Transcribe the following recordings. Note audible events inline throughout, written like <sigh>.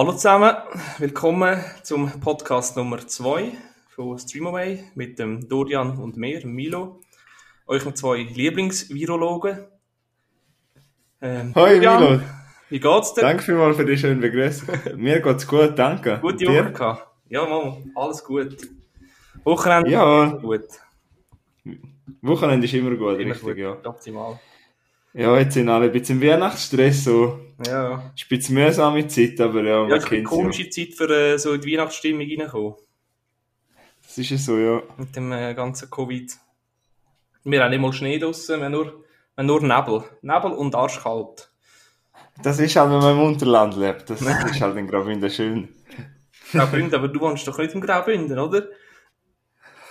Hallo zusammen, willkommen zum Podcast Nummer 2 von Streamaway mit dem Dorian und mir, Milo. Euch noch zwei Lieblingsvirologen. Ähm, Hoi Dorian, Milo. Wie geht's dir? Danke vielmals für die schönen Begrüßung. mir geht's gut, danke. Gute Woche gehabt? Ja, Mann, alles gut. Wochenende ja. gut. Wochenende ist immer gut, immer richtig, gut. ja. Optimal. Ja, jetzt sind alle ein bisschen im Weihnachtsstress, so. Ja. Ist ein bisschen mühsame Zeit, aber ja, man ja, kennt eine komische ja. Zeit für äh, so die Weihnachtsstimmung reinkommen. Das ist ja so, ja. Mit dem äh, ganzen Covid. Wir haben nicht mal Schnee draussen, wir haben nur, wir haben nur Nebel. Nebel und arschkalt. Das ist halt, wenn man im Unterland lebt. Das ist halt in Graubünden schön. Graubünden, aber du wohnst doch nicht im Graubünden, oder?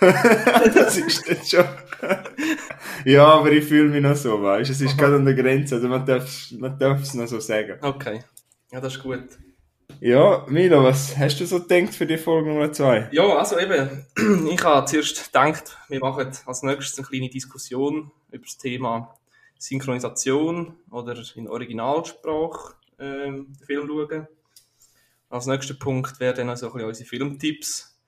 <laughs> das ist jetzt schon. Ja, aber ich fühle mich noch so, weißt du? Es ist gerade an der Grenze, also man darf, man es noch so sagen. Okay, ja, das ist gut. Ja, Milo, was hast du so gedacht für die Folge Nummer 2? Ja, also eben, <clears throat> ich habe zuerst gedacht, wir machen als nächstes eine kleine Diskussion über das Thema Synchronisation oder in Originalsprache ähm, den Film schauen. Als nächster Punkt wären dann also ein bisschen unsere Filmtipps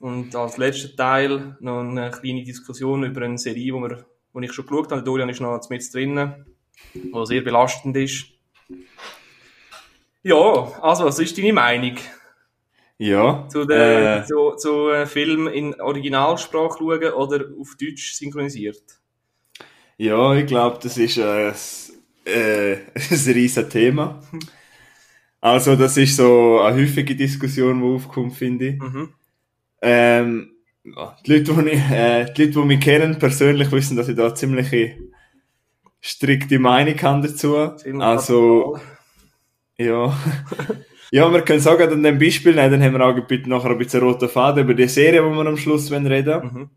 und als letzter Teil noch eine kleine Diskussion über eine Serie, wo, wir, wo ich schon geschaut habe. Dorian ist noch mit drinnen, die sehr belastend ist. Ja, also, was ist deine Meinung? Ja. Zu, den, äh, zu, zu äh, Film in Originalsprache schauen oder auf Deutsch synchronisiert? Ja, ich glaube, das ist äh, äh, <laughs> ein riesiges Thema. Also, das ist so eine häufige Diskussion, die aufkommt, finde ich. Mhm. Ähm, die, Leute, die, ich, äh, die Leute, die mich kennen, persönlich wissen, dass ich da ziemlich strikte Meinung habe dazu. Ziemlich also, ja. <laughs> ja, wir können sagen, an dem Beispiel, nein, dann haben wir auch bitte nachher ein bisschen roter Faden über die Serie, die wir am Schluss reden mhm.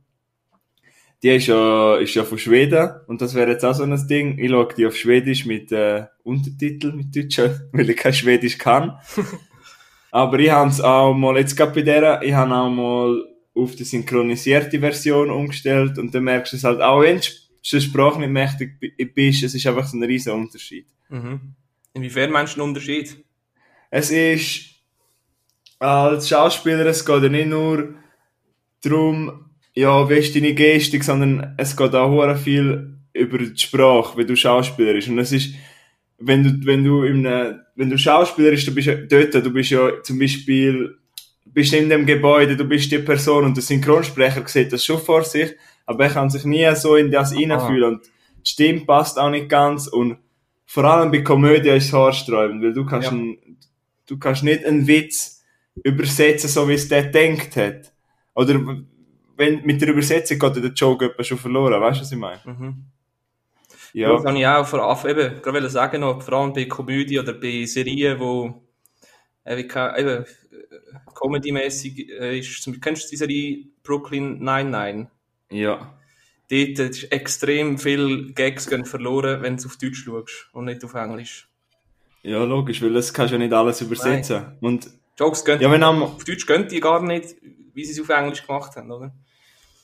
Die ist ja, ist ja von Schweden und das wäre jetzt auch so ein Ding. Ich schaue die auf Schwedisch mit äh, Untertitel, mit Deutschen, <laughs> weil ich kein Schwedisch kann. <laughs> Aber ich habe es auch mal, jetzt gerade bei der, ich habe auch mal auf die synchronisierte Version umgestellt und dann merkst du es halt auch, wenn du eine Sprache nicht mächtig bist, es ist einfach so ein riesen Unterschied. Mhm. Inwiefern meinst du einen Unterschied? Es ist, als Schauspieler, es geht ja nicht nur darum, ja, wie ist deine Gestik, sondern es geht auch viel über die Sprache, wie du Schauspieler bist. Und es ist, wenn du, wenn du in einem, wenn du Schauspieler bist, du bist ja dort, du bist ja zum Beispiel, bist in dem Gebäude, du bist die Person und der Synchronsprecher sieht das schon vor sich, aber er kann sich nie so in das hineinfühlen und die Stimme passt auch nicht ganz und vor allem bei Komödie ist es haarsträubend, weil du kannst, ja. ein, du kannst nicht einen Witz übersetzen, so wie es der denkt hat. Oder wenn, mit der Übersetzung geht der Joke schon verloren, weißt du, was ich meine? Mhm. Ja. Das kann ich auch vor allem, eben, gerade sagen noch, vor allem bei Komödie oder bei Serien, wo äh, eben, comedy-mäßig äh, ist, zum, kennst du die Serie Brooklyn 99? Ja. Dort ist extrem viel Gags gehen verloren, wenn du auf Deutsch schaust und nicht auf Englisch. Ja, logisch, weil das kannst du ja nicht alles übersetzen. Nein. Und Jokes gehen, ja, wenn auch auf Deutsch gehen die gar nicht, wie sie es auf Englisch gemacht haben, oder?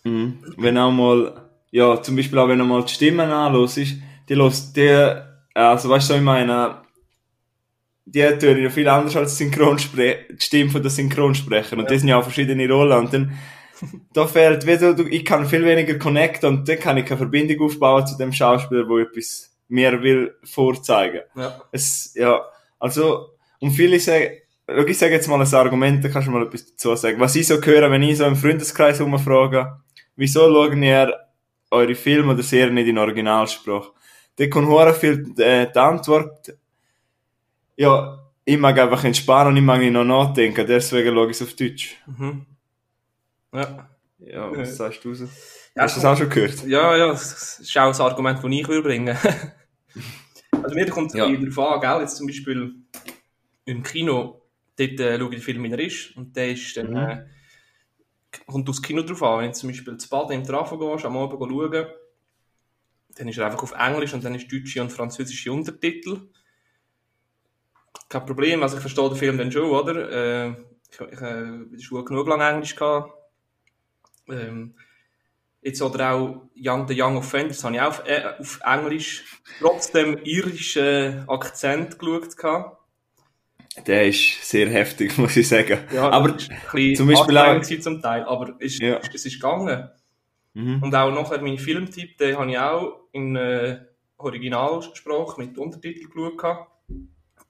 Mhm. Wenn auch mal ja, zum Beispiel auch wenn du mal die Stimmen anhörst, die hörst die, also weißt du, ich meine, die hören ja viel anders als die, Synchronsprecher, die Stimme von den Synchronsprechern und ja. die sind ja auch verschiedene Rollen und dann, da fehlt, wie du, ich kann viel weniger connecten und dann kann ich keine Verbindung aufbauen zu dem Schauspieler, wo etwas mir will vorzeigen. Ja. Es, ja, also, und viele sagen, ich sage jetzt mal ein Argument, da kannst du mal etwas dazu sagen. Was ich so höre, wenn ich so im Freundeskreis umfrage, wieso schauen ihr eure Filme oder Serien nicht in Originalsprache. Da kommt hure viel äh, die Antwort, ja, ich mag einfach entspannen und ich mag nicht noch nachdenken, deswegen schaue ich es auf Deutsch. Mhm. Ja. Ja, was sagst du so? Ja, Hast du das auch schon gehört? Ja, ja, das ist auch ein Argument, das ich will bringen <laughs> Also mir kommt es ja. darauf an, gell? jetzt zum Beispiel im Kino, dort äh, schaue ich den Film, wie er ist, und der ist dann... Mhm. Äh, kommt aufs Kino drauf an. Wenn du zum Beispiel zu Baden im Trafo gehst, am Abend schauen, dann ist er einfach auf Englisch und dann ist deutsche und französische Untertitel. Kein Problem, also ich verstehe den Film dann schon, oder? Äh, ich ich äh, in der Schule genug lang Englisch gehabt. Ähm, jetzt oder auch Young, The Young Offenders habe ich auch auf, äh, auf Englisch trotzdem irischen Akzent geschaut. Gehabt. Der ist sehr heftig, <laughs> muss ich sagen. Ja, aber zum Beispiel auch... zum Teil, aber es, ja. es ist gegangen. Mhm. Und auch nachher mein Filmtipp, den habe ich auch in äh, Originalsprache mit Untertitel geschaut.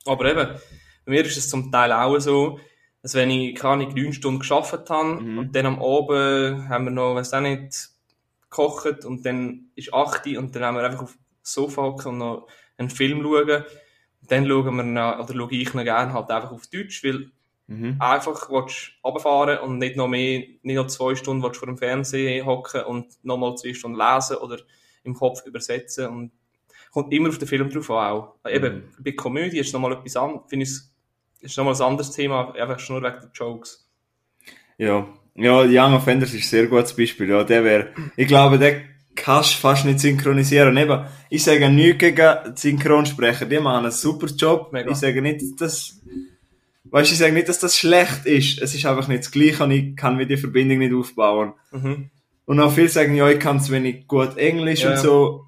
Aber eben, bei mir ist es zum Teil auch so, dass wenn ich keine neun Stunden geschafft habe mhm. und dann am Abend haben wir noch, weiß auch nicht, gekocht und dann ist 8 und dann haben wir einfach auf das Sofa und noch einen Film schauen. Dann schauen wir noch, oder schaue ich noch gerne halt einfach auf Deutsch, weil mhm. einfach willst runterfahren und nicht noch mehr, nicht noch zwei Stunden willst vor dem Fernsehen hocken und nochmal zwei Stunden lesen oder im Kopf übersetzen und kommt immer auf den Film drauf an auch. Eben, mhm. bei Komödie ist nochmal etwas anderes, finde ich, ist nochmal ein anderes Thema, einfach schon nur wegen der Jokes. Ja, ja, Young Offenders ist ein sehr gutes Beispiel. Ja, der wäre, ich glaube, der kannst du fast nicht synchronisieren. Eben, ich sage nichts gegen Synchronsprecher, die machen einen super Job. Mega. Ich sage nicht, dass das, weißt, ich sage nicht, dass das schlecht ist. Es ist einfach nicht das Gleiche und ich kann mir die Verbindung nicht aufbauen. Mhm. Und auch viele sagen, ja, ich kann zu wenig gut Englisch ja. und so.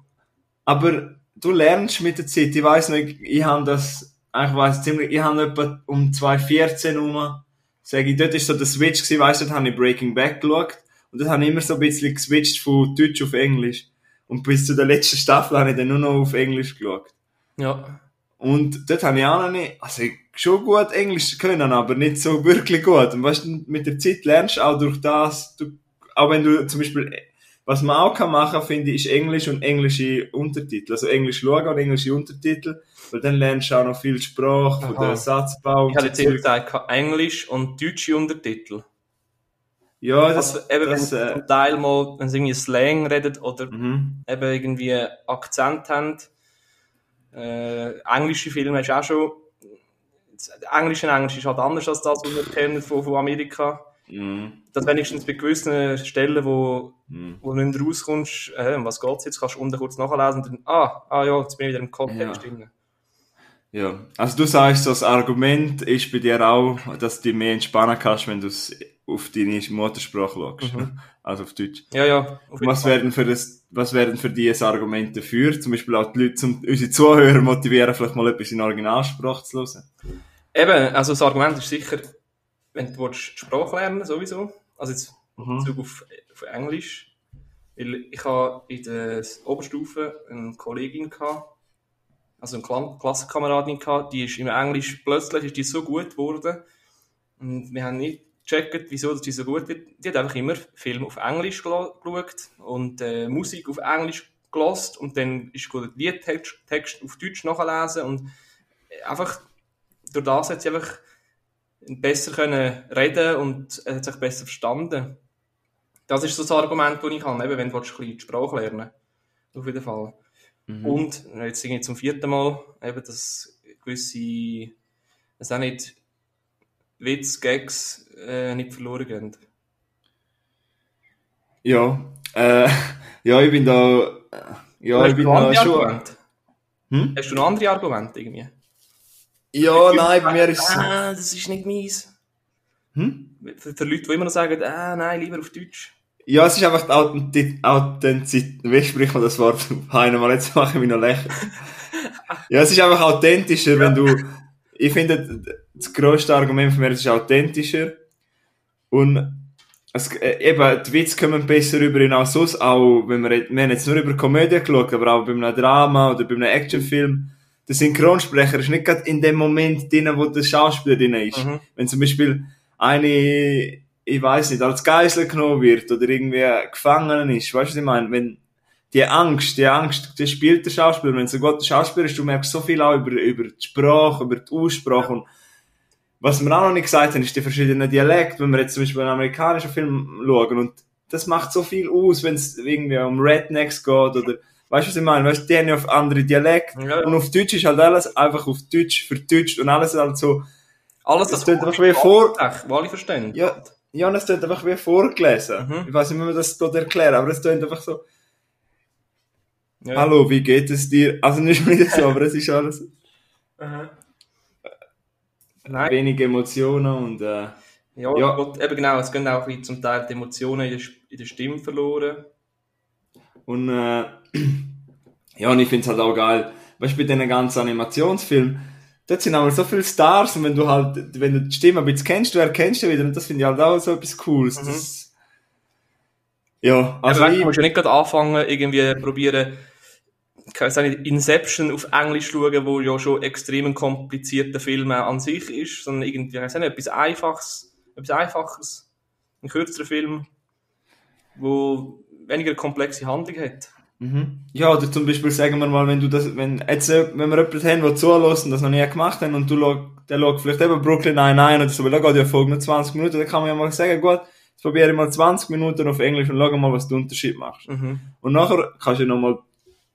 Aber du lernst mit der Zeit. Ich weiß nicht, ich habe das, ich weiß ziemlich, ich habe etwa um 2014 herum, sage ich, dort ist so der Switch gewesen, weißt du, dort habe ich Breaking Back geschaut. Und das habe ich immer so ein bisschen geswitcht von Deutsch auf Englisch. Und bis zu der letzten Staffel habe ich dann nur noch auf Englisch geschaut. Ja. Und dort habe ich auch noch nicht, also ich schon gut Englisch können, aber nicht so wirklich gut. Und weißt du, mit der Zeit lernst du auch durch das, du, auch wenn du zum Beispiel, was man auch kann machen, finde ich, ist Englisch und englische Untertitel. Also Englisch schauen und englische Untertitel, weil dann lernst du auch noch viel Sprache, von der Satzbau. Ich hatte jetzt gesagt, Englisch und deutsche Untertitel. Ja, das, also, eben, das, wenn äh, zum Teil mal, wenn sie irgendwie Slang redet oder mhm. eben irgendwie Akzent haben. Äh, englische Filme hast du auch schon. Englisch in Englisch ist halt anders als das, was wir kennen von, von Amerika. Mhm. Das wenigstens bei gewissen Stellen, wo, mhm. wo du nicht rauskommst, äh, um was geht's jetzt, kannst du unten kurz nachlesen und dann, ah, ah ja, jetzt bin ich wieder im Kontext ja. drin. Ja, also du sagst, das Argument ist bei dir auch, dass du dich mehr entspannen kannst, wenn du es auf deine Muttersprache schaust. Mhm. Also auf Deutsch. Ja, ja. Was werden für das, was werden für die Argumente dafür? Zum Beispiel auch die Leute, zum, unsere Zuhörer motivieren, vielleicht mal etwas in Originalsprache zu hören? Eben, also das Argument ist sicher, wenn du willst, die Sprache lernen sowieso, also jetzt mhm. Bezug auf, auf Englisch, weil ich habe in der Oberstufe eine Kollegin gehabt, also eine Klassenkameradin gehabt, die ist im Englisch, plötzlich ist die so gut geworden und wir haben nicht gecheckt, wieso die so gut wird. Die hat einfach immer Film auf Englisch geschaut und äh, Musik auf Englisch gelost und dann ist gut Liedtext Text auf Deutsch nachlesen und einfach durch das hat sie einfach besser können reden und hat sich besser verstanden. Das ist so das Argument, das ich habe, eben, wenn du die Sprache lernen Auf jeden Fall. Mhm. Und jetzt irgendwie zum vierten Mal, eben, dass gewisse, es auch nicht Witz, Gags äh, nicht verloren gehen. Ja, äh, <laughs> ja, ich bin da, äh, ja, ich bin da schon... Hm? Hast du noch andere Argumente irgendwie? Ja, nein, bei mir ist es... Ah, das ist nicht meins. Hm? Für, Leute, die immer noch sagen, ah, nein, lieber auf Deutsch. Ja, es ist einfach die Authentizität. Wie spricht man das Wort? <laughs> Einmal, jetzt mache ich mich noch lächerlich. <laughs> ja, es ist einfach authentischer, wenn du. Ich finde, das grösste Argument von mir ist authentischer. Und es, äh, eben, die Witze kommen besser rüber hinaus sonst, auch wenn wir, wir haben jetzt nur über Komödie geschaut, aber auch bei einem Drama oder bei einem Actionfilm. Der Synchronsprecher ist nicht gerade in dem Moment drin, wo der Schauspieler drin ist. Mhm. Wenn zum Beispiel eine ich weiß nicht, als Geisel genommen wird oder irgendwie gefangen ist. Weißt du, was ich meine? Wenn die Angst, die Angst, die spielt der Schauspieler. Wenn es ein guter Schauspieler ist, du merkst so viel auch über, über die Sprache, über die Aussprache. Und was wir auch noch nicht gesagt haben, ist die verschiedenen Dialekte. Wenn wir jetzt zum Beispiel einen amerikanischen Film schauen und das macht so viel aus, wenn es irgendwie um Rednecks geht oder Weißt du, was ich meine? Weißt, die haben ja auf andere Dialekte. Ja. Und auf Deutsch ist halt alles einfach auf Deutsch verdeutsch und alles halt so. Alles, das, das einfach wie vor. Wo alle verstehen. Ja, ja, und es klingt einfach wie vorgelesen. Mhm. Ich weiß nicht, wie man das dort erklären, aber es klingt einfach so. Ja. Hallo, wie geht es dir? Also nicht wieder so, aber es ist alles. Mhm. Nein. Wenig Emotionen und. Äh, ja, ja. Gott, eben genau, es gehen auch zum Teil die Emotionen in der, in der Stimme verloren. Und äh, ja, und ich finde es halt auch geil, weißt du, bei diesen ganzen Animationsfilmen, dort sind aber so viele Stars und wenn du halt, wenn du die Stimme ein bisschen kennst, du erkennst du wieder und das finde ich halt auch so etwas Cooles. Mhm. Das, ja, Also also du ich, musst ja nicht gerade anfangen, irgendwie probieren, ich weiß nicht, Inception auf Englisch schauen, wo ja schon extrem komplizierter Film an sich ist, sondern irgendwie, ich nicht, etwas Einfaches, etwas Einfaches, ein kürzerer Film, wo weniger komplexe Handlung hat. Mhm. Ja, oder zum Beispiel sagen wir mal, wenn du das, wenn jetzt, äh, wenn wir jemanden haben, der zulässt und das noch nie gemacht haben und du schaust, der schaut vielleicht eben Brooklyn 99 oder so, weil da geht ja Folge nur 20 Minuten, dann kann man ja mal sagen, gut, jetzt probiere ich mal 20 Minuten auf Englisch und schau mal, was du Unterschied machst. Mhm. Und nachher kannst du nochmal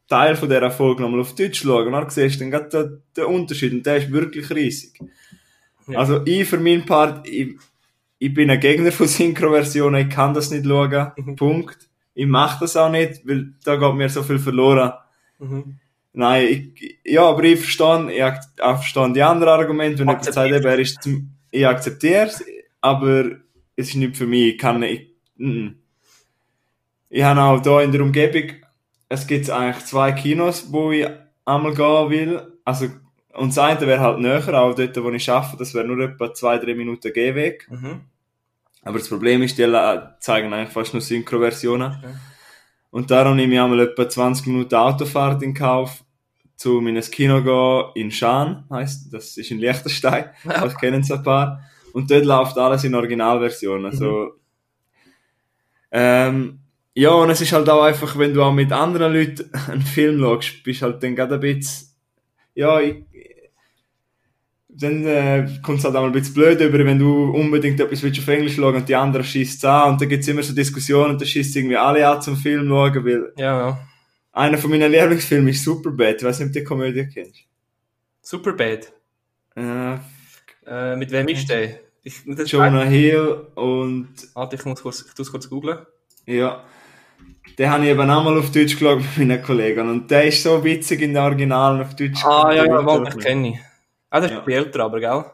Teil von dieser Folge nochmal auf Deutsch schauen und dann siehst du dann den, den Unterschied und der ist wirklich riesig. Ja. Also ich für meinen Part, ich, ich bin ein Gegner von Synchro-Versionen, ich kann das nicht schauen, Mhm. Punkt. Ich mache das auch nicht, weil da geht mir so viel verloren. Mhm. Nein, ich, ja, aber ich verstehe, ich ich verstehe die anderen Argumente, wenn jemand sagt, Akzeptierst. eben, er ist zum, ich akzeptiere es, aber es ist nicht für mich, ich kann nicht, mm. ich habe auch da in der Umgebung, es gibt eigentlich zwei Kinos, wo ich einmal gehen will, also, und das eine wäre halt näher, auch dort, wo ich arbeite, das wäre nur etwa zwei, drei Minuten Gehweg. Mhm. Aber das Problem ist, die zeigen eigentlich fast nur Synchro-Versionen. Okay. Und darum nehme ich einmal etwa 20 Minuten Autofahrt in Kauf, zu meinem Kino gehen, in Schaan, heisst, das ist in Liechtenstein, <laughs> Ja. das kennen es ein paar. Und dort läuft alles in Originalversion, also, ähm, ja, und es ist halt auch einfach, wenn du auch mit anderen Leuten einen Film schaust, bist halt dann gerade ein bisschen, ja, ich, dann äh, kommt es halt auch mal ein bisschen blöd über, wenn du unbedingt etwas willst auf Englisch schauen und die anderen schießt an und dann gibt's immer so Diskussionen und dann schießt irgendwie alle an zum Film schauen, weil Ja, ja. einer von meinen Lieblingsfilmen ist Superbad, ich weiß nicht, ob du die Komödie kennst. Superbad. Äh, Äh, mit wem ist der? Ich, das Jonah Hill und Warte, ich muss kurz, ich tu's kurz googlen. ja, den habe ich eben auch mal auf Deutsch geschaut mit meinen Kollegen und der ist so witzig in der Originalen auf Deutsch. Ah, ja, ja, wird ich kenne ihn. Ah, der ist Ja. älter, aber, gell?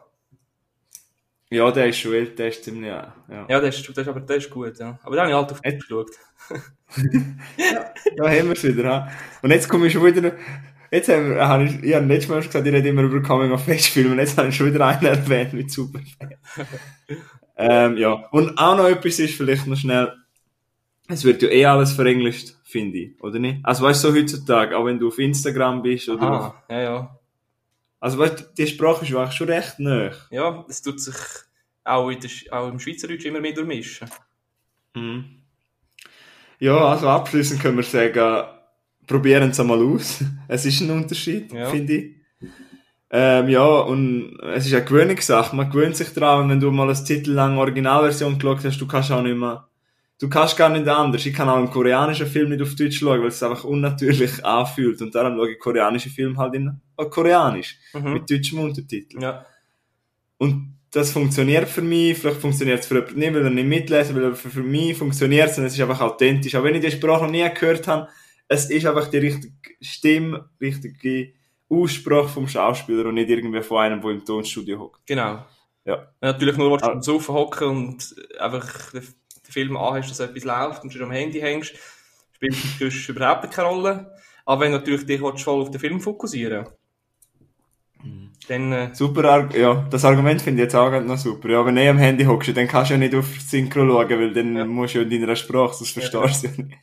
Ja, der ist schon älter, der ist ziemlich, ja. ja. Ja, der ist, der ist, aber der ist gut, ja. Aber den habe ich halt auf. Deutsch geschaut. <laughs> Da haben wir es wieder. Ha? Und jetzt komme ich schon wieder. Jetzt haben wir, habe ich, ich habe letztes Mal gesagt, ich rede immer über Coming of Age Filme und jetzt habe ich schon wieder einen erwähnt mit Superfan. <laughs> ähm, ja. Und auch noch etwas ist vielleicht noch schnell, es wird ja eh alles verenglischt, finde ich, oder nicht? Also weißt du, so heutzutage, auch wenn du auf Instagram bist oder auf, Ah, ja, ja. Also weißt die Sprache ist eigentlich schon recht nah. Ja, das tut sich auch, in der, auch im Schweizerdeutsch immer mehr durchmischen. Mhm. Ja, also abschließend können wir sagen, probieren es einmal aus. <laughs> Es ist ein Unterschied, Ja. finde ich. Ähm, ja, und es ist eine Gewöhnungssache. Man gewöhnt sich daran, wenn du mal eine Titel lang Originalversion geschaut hast, du kannst auch nicht mehr, du kannst gar nicht anders. Ich kann auch einen koreanischen Film nicht auf Deutsch schauen, weil es einfach unnatürlich <laughs> anfühlt. Und darum schaue ich koreanische Filme halt in koreanisch, Mhm. mit deutschem Untertitel. Ja. Und das funktioniert für mich, vielleicht funktioniert es für jemanden nicht, weil er nicht mitlesen will, aber für, für mich funktioniert es und es ist einfach authentisch. Auch wenn ich die Sprache noch nie gehört habe, es ist einfach die richtige Stimme, richtige Aussprache vom Schauspieler und nicht irgendwie von einem, der im Tonstudio hockt. Genau. Ja. Natürlich nur, wenn du Sofa hocken und einfach den, Film anhast, dass etwas läuft und du am Handy hängst, spielt das <laughs> überhaupt keine Rolle. Aber wenn du natürlich dich voll auf den Film fokussieren Mhm. dann äh, Super, ja, das Argument finde ich jetzt auch noch super. Ja, wenn du eh am Handy hockst, dann kannst du ja nicht auf Synchro schauen, weil dann Ja. musst du ja in deiner Sprache, sonst verstehst du ja nicht.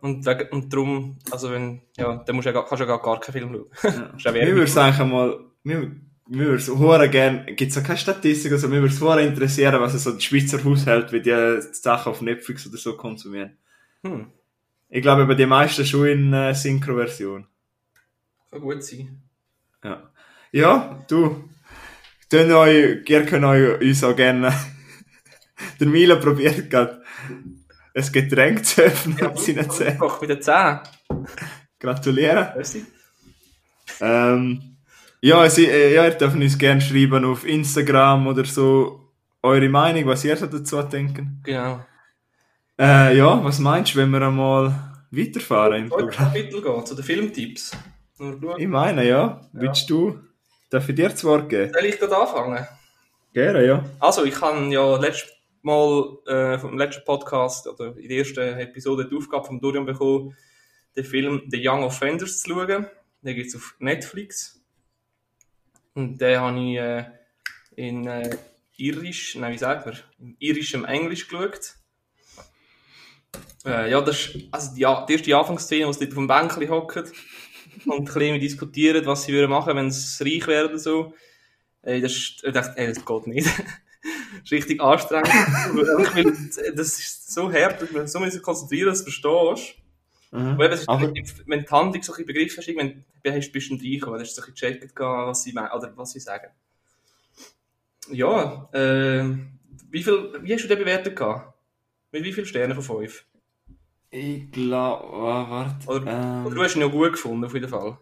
und, wegen, und darum, also wenn, ja, dann musst du ja, kannst du ja gar, gar keinen Film schauen. Ja. Mir würde es eigentlich einmal, mir, mir würde es gern, gibt's auch keine Statistik, also mir würde es interessieren, was es so die Schweizer Haushalte, wie die Sachen auf Netflix oder so konsumieren. Hm, Ich glaube, bei den meisten schon in äh, Synchro-Version. kann gut sein. Ja. Ja, du, tun euch, ihr könnt euch, uns auch gerne, <laughs> der Milo probiert gerade, ein Getränk zu öffnen mit seinen Zähnen. Mit den Zähnen. Gratulieren. Merci. Ähm, ja, Sie, äh, ja, ihr dürft uns gerne schreiben auf Instagram oder so eure Meinung, was ihr so dazu denken. Genau. Äh, ja, was meinst du, wenn wir einmal weiterfahren im Programm? Kapitel gehen, zu den Filmtipps. Ich meine, ja. Willst du, darf ich dir das Wort geben? Soll ich gerade anfangen? Gerne, ja. Also, ich habe ja letztes Mal äh, vom letzten Podcast oder in der ersten Episode die Aufgabe vom Dorian bekommen, den Film The Young Offenders zu schauen. Den gibt's auf Netflix. Und den habe ich äh, in äh, Irisch, nein, wie sagt man, in irischem Englisch geschaut. Äh, ja, das ist also die, die erste Anfangsszene, wo sie auf dem Bänkchen hocken und ein bisschen diskutieren, was sie würden machen, wenn sie reich werden so. Ey, das ist, ich dachte, ey, das geht nicht. <laughs> das ist richtig anstrengend. das ist so hart, dass man so konzentrieren, dass du verstehst. Mhm. Weil ist, Aber, wenn die Handlung so ein Begriff hast, wenn du bist ein bisschen reingekommen, dann hast du ein bisschen gecheckt, was sie meinen, oder was sie sagen. Ja, äh, wie viel, wie hast du den bewertet gehabt? Mit wie vielen Sternen von fünf? Ich glaube, oh, warte. Oder, ähm, oder, du hast ihn ja gut gefunden, auf jeden Fall.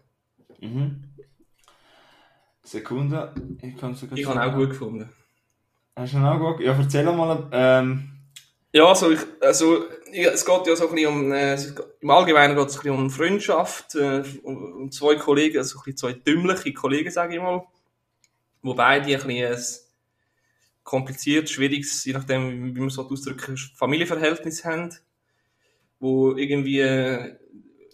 Mhm. Sekunde, ich kann es Ich habe ihn auch gut gefunden. Hast du ihn auch gut Ja, erzähl mal. Ähm, ja, also, ich, also es geht ja so ein bisschen um, äh, im Allgemeinen geht es ein bisschen um Freundschaft, äh, um, um, zwei Kollegen, also ein bisschen zwei dümmliche Kollegen, sage ich mal, wo beide ein bisschen ein kompliziert, schwieriges, je nachdem, wie man so ausdrücken Familienverhältnis haben, wo irgendwie, äh,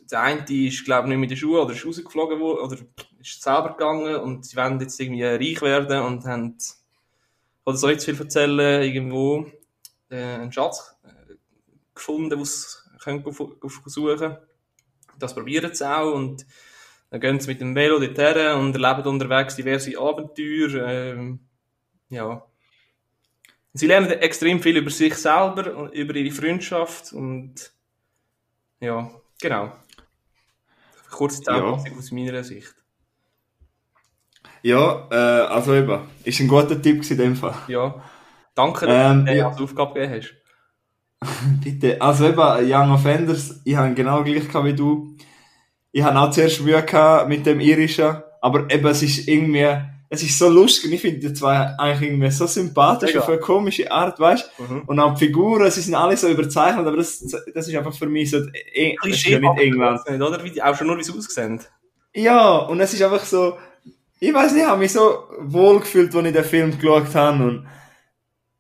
der eine ist, glaube ich, nicht mit der Schule oder ist rausgeflogen worden, oder ist selber gegangen und sie wollen jetzt irgendwie reich werden und haben, oder soll ich zu viel erzählen, irgendwo, einen Schatz äh, gefunden, den sie können suchen Das probieren sie auch und dann gehen sie mit dem Velo dorthin und erleben unterwegs diverse Abenteuer. Ähm, ja. Sie lernen extrem viel über sich selber und über ihre Freundschaft und ja, genau. Kurze Zusammenfassung ja. aus meiner Sicht. Ja, äh, also eben, ist ein guter Tipp in dem Fall. Ja. Danke, dass ähm, du mir ja. als Aufgabe gegeben hast. <laughs> Bitte. Also eben, Young Offenders, ich habe genau gleich wie du. Ich habe auch zuerst Mühe gehabt mit dem Irischen, aber eben, es ist irgendwie, es ist so lustig ich finde die zwei eigentlich irgendwie so sympathisch Mega. auf eine komische Art, weißt du? Mhm. Und auch die Figuren, sie sind alle so überzeichnet, aber das, das ist einfach für mich so, eh, das ist ja nicht England. Nicht, oder? Wie, auch schon nur, wie sie aussehen. Ja, und es ist einfach so, ich weiß nicht, ich habe mich so wohl gefühlt, als ich den Film geschaut habe und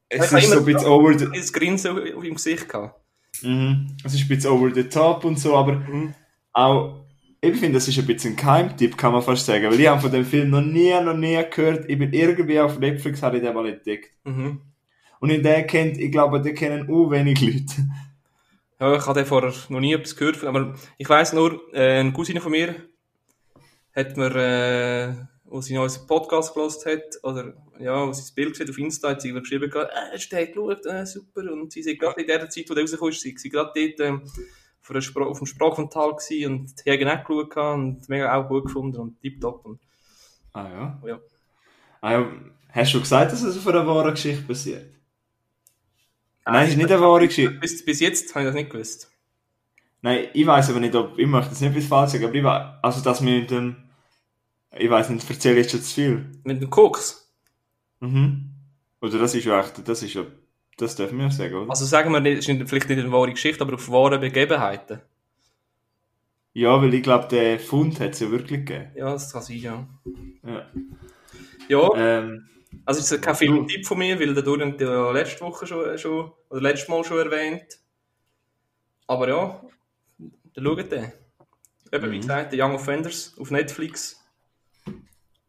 es ist so ein bisschen over the... Das Grinsen auf dem Gesicht gehabt. Mhm. Es ist ein bisschen over the top und so, aber mhm. auch, ich finde, das ist ein bisschen ein Keimtipp, kann man fast sagen, weil ich habe von dem Film noch nie, noch nie gehört, ich bin irgendwie auf Netflix, habe ich den mal entdeckt. Mhm. Und in der kennt, ich glaube, den kennen auch wenig Leute. Ja, ich habe vorher noch nie etwas gehört, aber ich weiss nur, äh, eine Cousine von mir hat mir, äh, wo sie unseren Podcast gelost hat, oder ja, wo sie das Bild gesehen auf Insta, hat sie geschrieben, äh, hast du geschaut, äh, super, und sie sind gerade in der Zeit, wo der rausgekommen ist, sie, sie gerade dort ähm, auf, dem Sprachfrontal gewesen und die haben auch geschaut und mega auch gut gefunden und tipptopp. Und, ah ja? ja. Ah, ja. Hast du gesagt, dass es auf einer wahren Geschichte passiert? Nein, es ist nicht eine wahre Geschichte. Bis, bis jetzt habe ich das nicht gewusst. Nein, ich weiß aber nicht, ob, ich möchte das nicht bis falsch sagen, aber ich weiß, also dass wir mit dem ich weiß nicht, erzähle jetzt schon zu viel. Mit dem Koks? Mhm. Oder das ist ja echt, das ist ja, das dürfen wir sagen, oder? Also sagen wir, das ist vielleicht nicht eine wahre Geschichte, aber auf wahren Begebenheiten. Ja, weil ich glaube, der Fund hat es ja wirklich gegeben. Ja, das kann sein, ja. Ja. Ja. Ähm, also es ist kein Filmtipp von mir, weil der Dorian ja letzte Woche schon, schon, oder letztes Mal schon erwähnt. Aber ja, dann schaut den. Eben, mhm. wie gesagt, The Young Offenders auf Netflix.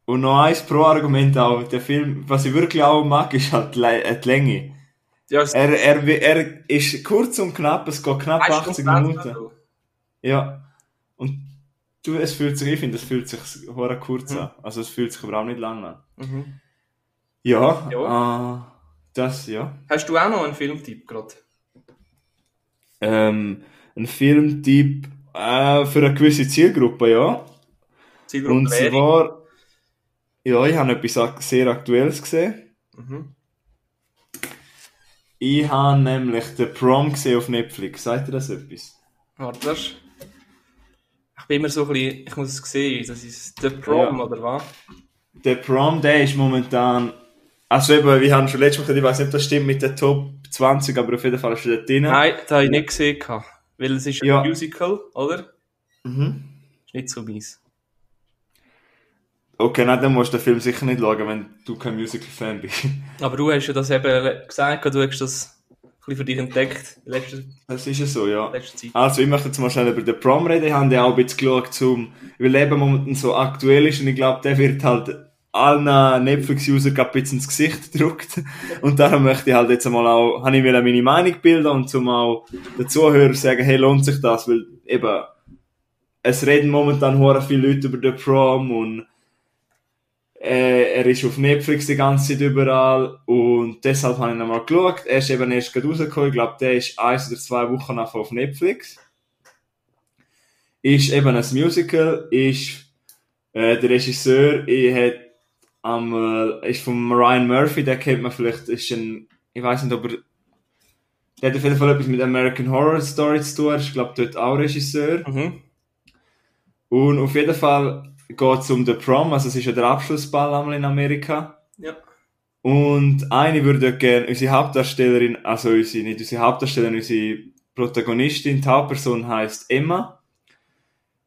Und noch eins pro Argument auch, der Film, was ich wirklich auch mag, ist halt die Länge. Ja, er, er, er ist kurz und knapp, es geht knapp 80 Minuten. Ja. Und du, es fühlt sich, ich finde, es fühlt sich hure kurz mhm. an. Also es fühlt sich aber auch nicht lang an. Mhm. Ja, ja. Äh, das, ja. Hast du auch noch einen Filmtipp gerade? Ähm, ein Filmtipp äh, für eine gewisse Zielgruppe, ja. Zielgruppe und zwar ja, ich habe etwas sehr Aktuelles gesehen. Mhm. Ich habe nämlich den Prom gesehen auf Netflix. Sagt ihr das etwas? Warte, Ich bin immer so ein bisschen, ich muss es sehen, das ist der Prom, ja. oder was? Der Prom, der ist momentan, also eben, wir haben schon letztes Mal gesagt, ich weiß nicht, ob das stimmt mit der Top 20, aber auf jeden Fall ist er drin. Nein, das habe ich nicht gesehen, weil es ist ein ja. Musical, oder? Mhm. Ist nicht so mies. Okay, nein, dann musst du den Film sicher nicht schauen, wenn du kein Musical-Fan bist. <laughs> Aber du hast ja das eben gesagt, du hast das ein bisschen für dich entdeckt. Letzte, das ist ja so, ja. Also, ich möchte jetzt mal schnell über den Prom reden. Ich habe den auch ein bisschen geschaut, zum, weil Leben momentan so aktuell ist und ich glaube, der wird halt allen Netflix-User ein bisschen ins Gesicht gedruckt. <laughs> Und darum möchte ich halt jetzt einmal auch, habe ich mir meine Meinung bilden und zum auch den Zuhörern sagen, hey, lohnt sich das? Weil eben, es reden momentan hure viele Leute über den Prom und äh, er ist auf Netflix die ganze Zeit überall und deshalb habe ich ihn mal geschaut. Er ist eben erst gerade rausgekommen, ich glaube, der ist eins oder zwei Wochen nachher auf Netflix. Ist eben ein Musical, ist äh, der Regisseur, ich hat am, äh, ist von Ryan Murphy, der kennt man vielleicht, ist ein, ich weiß nicht, ob er, der hat auf jeden Fall etwas mit American Horror Story zu tun, ich glaube, dort auch Regisseur. Mhm. Und auf jeden Fall geht es um den Prom, also es ist ja der Abschlussball einmal in Amerika. Ja. Und eine würde gerne, unsere Hauptdarstellerin, also unsere, nicht unsere Hauptdarstellerin, unsere Protagonistin, die Hauptperson heißt Emma.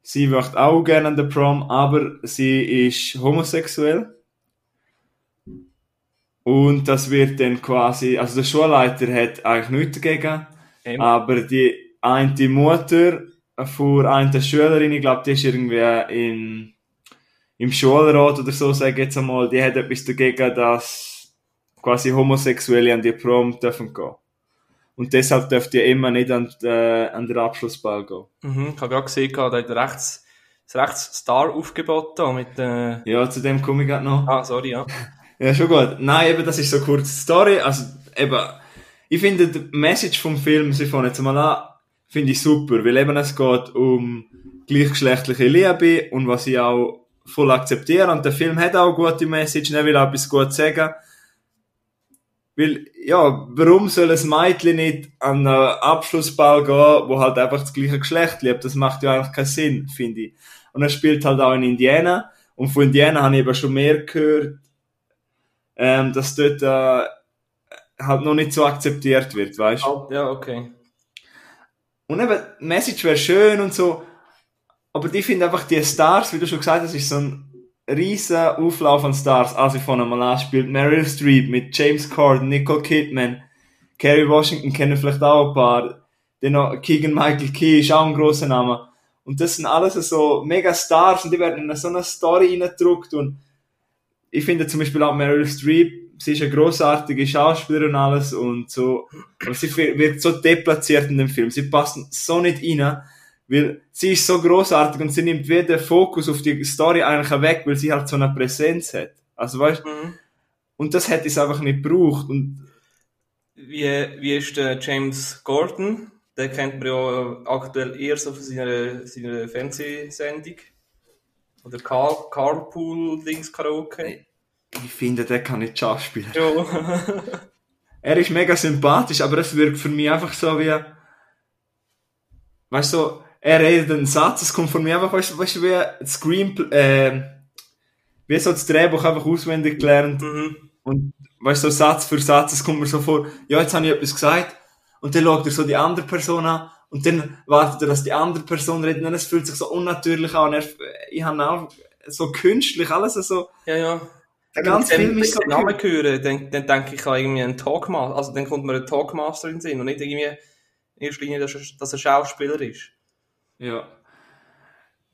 Sie möchte auch gerne an der Prom, aber sie ist homosexuell. Und das wird dann quasi, also der Schulleiter hat eigentlich nichts dagegen, Emma. aber die eine Mutter von einer Schülerin, ich glaube, die ist irgendwie in, im Schulrat oder so, sage ich jetzt einmal, die hat etwas dagegen, dass quasi Homosexuelle an die Prom dürfen gehen. Und deshalb dürft ihr immer nicht an, äh, an den Abschlussball gehen. Mhm. Ich habe gerade gesehen, da hat rechts, das rechts Star-Aufgebot da mit, äh, Ja, zu dem komme ich gerade noch. ah, sorry, ja. <laughs> Ja, schon gut. Nein, eben, das ist so eine kurze Story. Also, eben, ich finde, die Message vom Film, sie fangen jetzt mal an, finde ich super, weil eben es geht um gleichgeschlechtliche Liebe und was ich auch voll akzeptiere. Und der Film hat auch eine gute Message, er will auch etwas gut sagen. Weil, ja, warum soll ein Mädchen nicht an einen Abschlussball gehen, wo halt einfach das gleiche Geschlecht lebt? Das macht ja eigentlich keinen Sinn, finde ich. Und er spielt halt auch in Indiana. Und von Indiana habe ich eben schon mehr gehört, ähm, dass dort äh, halt noch nicht so akzeptiert wird, weißt du? Ja, okay. Und eben, die Message wäre schön und so, aber die finden einfach die Stars, wie du schon gesagt hast, ist so ein riesen Auflauf an Stars. Also von einmal an spielt Meryl Streep mit James Corden, Nicole Kidman, Kerry Washington kennen vielleicht auch ein paar, dann noch Keegan Michael Key ist auch ein grosser Name. Und das sind alles so mega Stars und die werden in so eine Story reingedruckt und ich finde zum Beispiel auch Meryl Streep, sie ist eine großartige Schauspielerin und alles und so, aber sie wird so deplatziert in dem Film. Sie passt so nicht rein, weil sie ist so großartig und sie nimmt wieder Fokus auf die Story eigentlich weg, weil sie halt so eine Präsenz hat. Also weißt Mhm. und das hätte es einfach nicht gebraucht und Wie, wie ist der James Gordon? Den kennt man ja aktuell eher so von seiner, seiner Fernsehsendung. Oder Car Carpool Dings Karaoke. ich finde, der kann nicht Schauspieler. Ja. <laughs> Er ist mega sympathisch, aber es wirkt für mich einfach so wie, weißt du, so, er redet einen Satz, es kommt von mir einfach, weißt du, weißt du wie ein Screen, äh, wie so das Drehbuch einfach auswendig gelernt mhm. und weißt du, so Satz für Satz, es kommt mir so vor, ja, jetzt habe ich etwas gesagt und dann schaut er so die andere Person an und dann wartet er, dass die andere Person redet und es fühlt sich so unnatürlich an und er, ich habe auch so künstlich, alles so, Ja, ja. der ganze Wenn Film ich ist so den Namen höre, dann, dann denke ich an irgendwie einen Talkmaster. Also dann kommt mir ein Talkmaster in den Sinn und nicht irgendwie in erster Linie, dass er, dass er Schauspieler ist. Ja.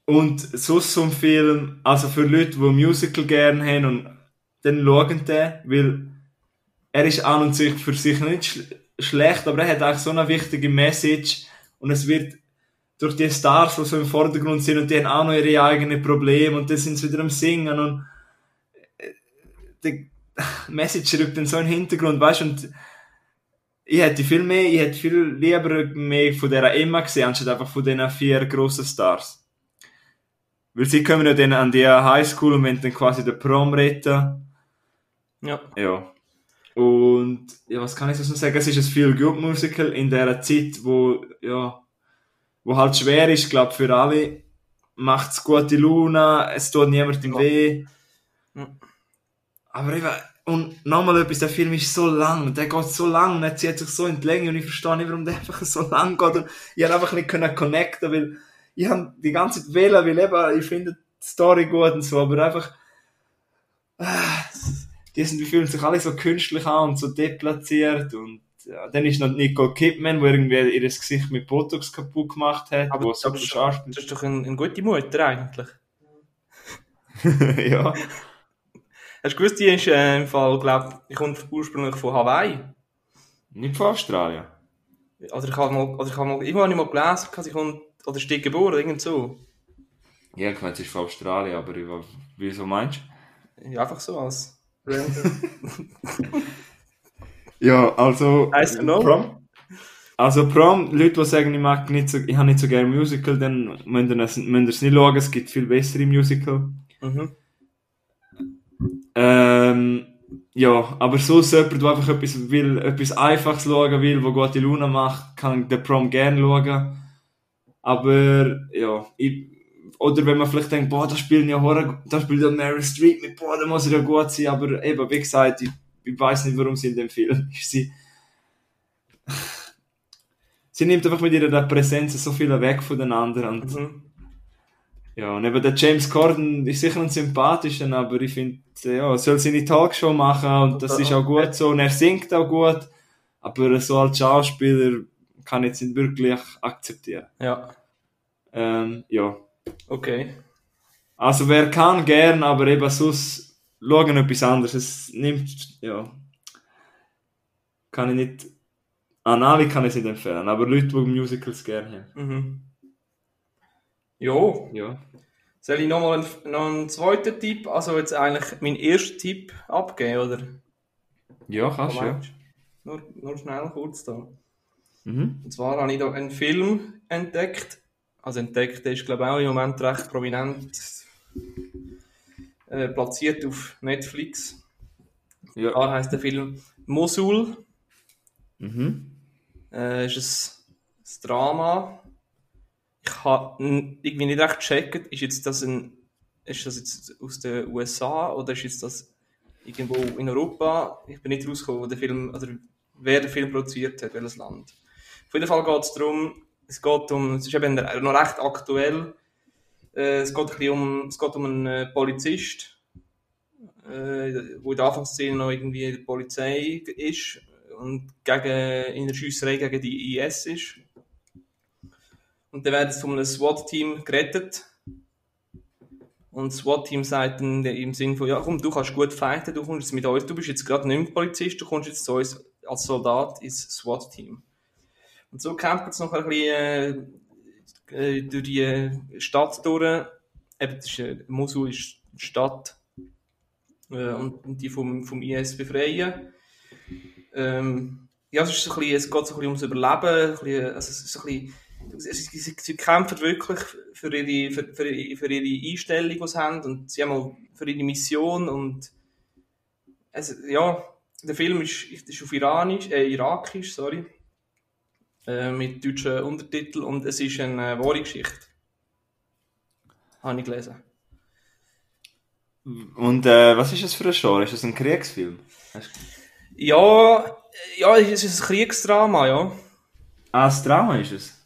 Und sonst zum Film, also für Leute, die Musical gerne haben, und dann schauen den, weil er ist an und sich für sich nicht schl schlecht, aber er hat eigentlich so eine wichtige Message und es wird durch die Stars, die so im Vordergrund sind und die haben auch noch ihre eigenen Probleme und dann sind sie wieder am Singen und äh, die Message rückt dann so in den Hintergrund, weißt du, ich hätte viel mehr, ich hätte viel lieber mehr von dieser Emma gesehen, anstatt einfach von diesen vier grossen Stars. Weil sie kommen ja dann an die Highschool und wenn dann quasi den Prom retten. Ja. Ja. Und, ja, was kann ich so sagen? Es ist ein viel good Musical in dieser Zeit, wo, ja, wo halt schwer ist, glaube für alle. Macht's gute Laune, es tut niemandem Ja. weh. Ja. Aber eben, und nochmal etwas, der Film ist so lang, der geht so lang, der zieht sich so in die Länge und ich verstehe nicht, warum der einfach so lang geht und ich habe einfach nicht können connecten, weil ich habe die ganze Zeit wählen, weil eben, ich finde die Story gut und so, aber einfach, ah, die, sind, die fühlen sich alle so künstlich an und so deplatziert und ja, dann ist noch Nicole Kidman, wo irgendwie ihr Gesicht mit Botox kaputt gemacht hat, Aber wo das, so ist, scharf das ist doch eine, eine gute Mutter eigentlich. <laughs> ja. Hast du gewusst, die ist äh, im Fall, glaube ich, kommt ursprünglich von Hawaii. Nicht von Australien? Oder ich habe mal, oder ich habe mal, irgendwann habe ich mal gelesen, sie kommt, oder ist die geboren, irgend so. Ja, ich meine, es ist von Australien, aber ich, wieso meinst du? Ja, einfach so als <laughs> Ja, also... Heißt? Prom? Also Prom, Leute, die sagen, ich mag nicht so, ich habe nicht so gerne Musical, dann müssen ihr es nicht schauen, es gibt viel bessere Musical. Mhm. Ähm, ja, aber so jemand, der einfach etwas will, etwas Einfaches schauen will, wo gute Luna macht, kann den Prom gerne schauen. Aber, ja, ich, oder wenn man vielleicht denkt, boah, da spielt ja Horror, da spielt ja Mary Street mit, boah, da muss er ja gut sein, aber eben, wie gesagt, ich, ich weiß nicht, warum sie in dem Film <laughs> ist. Sie, sie nimmt einfach mit ihrer Präsenz so viel weg von den anderen. Und, mhm. Ja, und eben der James Corden ist sicher ein sympathischer, aber ich finde, ja, er soll seine Talkshow machen und das ist auch gut so und er singt auch gut, aber so als Schauspieler kann ich es nicht wirklich akzeptieren. Ja. Ähm, ja. Okay. Also wer kann, gern, aber eben sonst schauen etwas anderes. Es nimmt, ja, kann ich nicht, an alle kann ich es nicht empfehlen, aber Leute, die Musicals gerne haben. Mhm. Jo. Ja. Soll ich nochmal einen, noch einen zweiten Tipp, also jetzt eigentlich meinen ersten Tipp abgeben, oder? Ja, kannst du, ja. Nur, nur schnell kurz da. Mhm. Und zwar habe ich da einen Film entdeckt. Also entdeckt, der ist glaube ich auch im Moment recht prominent äh, platziert auf Netflix. Ja. Da heißt der Film Mosul. Mhm. Äh, ist ein, ein Drama habe irgendwie nicht recht gecheckt, ist jetzt das ein, ist das jetzt aus den USA oder ist jetzt das irgendwo in Europa? Ich bin nicht rausgekommen, wo der Film, oder wer den Film produziert hat, welches Land. Auf jeden Fall geht es darum, es geht um, es ist eben noch recht aktuell, äh, es, geht ein um, es geht um einen äh, Polizist, äh, wo in der Anfangsszene noch irgendwie die Polizei ist und gegen, in der Schiesserei gegen die IS ist und dann werden sie von einem SWAT-Team gerettet. Und das SWAT-Team sagt dann im Sinne von, ja komm, du kannst gut fighten, du kommst jetzt mit uns, du bist jetzt gerade nicht mehr Polizist, du kommst jetzt zu uns als Soldat ins SWAT-Team. Und so kämpft es noch ein bisschen äh, äh, durch die Stadt durch. Eben, das ist, äh, Mosul ist eine Stadt äh, und, und, die vom, vom IS befreien. Ähm, ja, es, ist ein bisschen, es geht so ein bisschen ums Überleben, ein bisschen, also es ist ein bisschen sie, sie, sie kämpfen wirklich für ihre, für, für, für ihre Einstellung, die sie haben und sie haben auch für ihre Mission und also, ja, der Film ist, ist auf Iranisch, äh, Irakisch, sorry, äh, mit deutschen Untertiteln und es ist eine äh, wahre Geschichte. Habe ich gelesen. Und äh, was ist das für ein Genre? Ist das ein Kriegsfilm? Ja, ja, es ist ein Kriegsdrama, ja. Ah, das Drama ist es?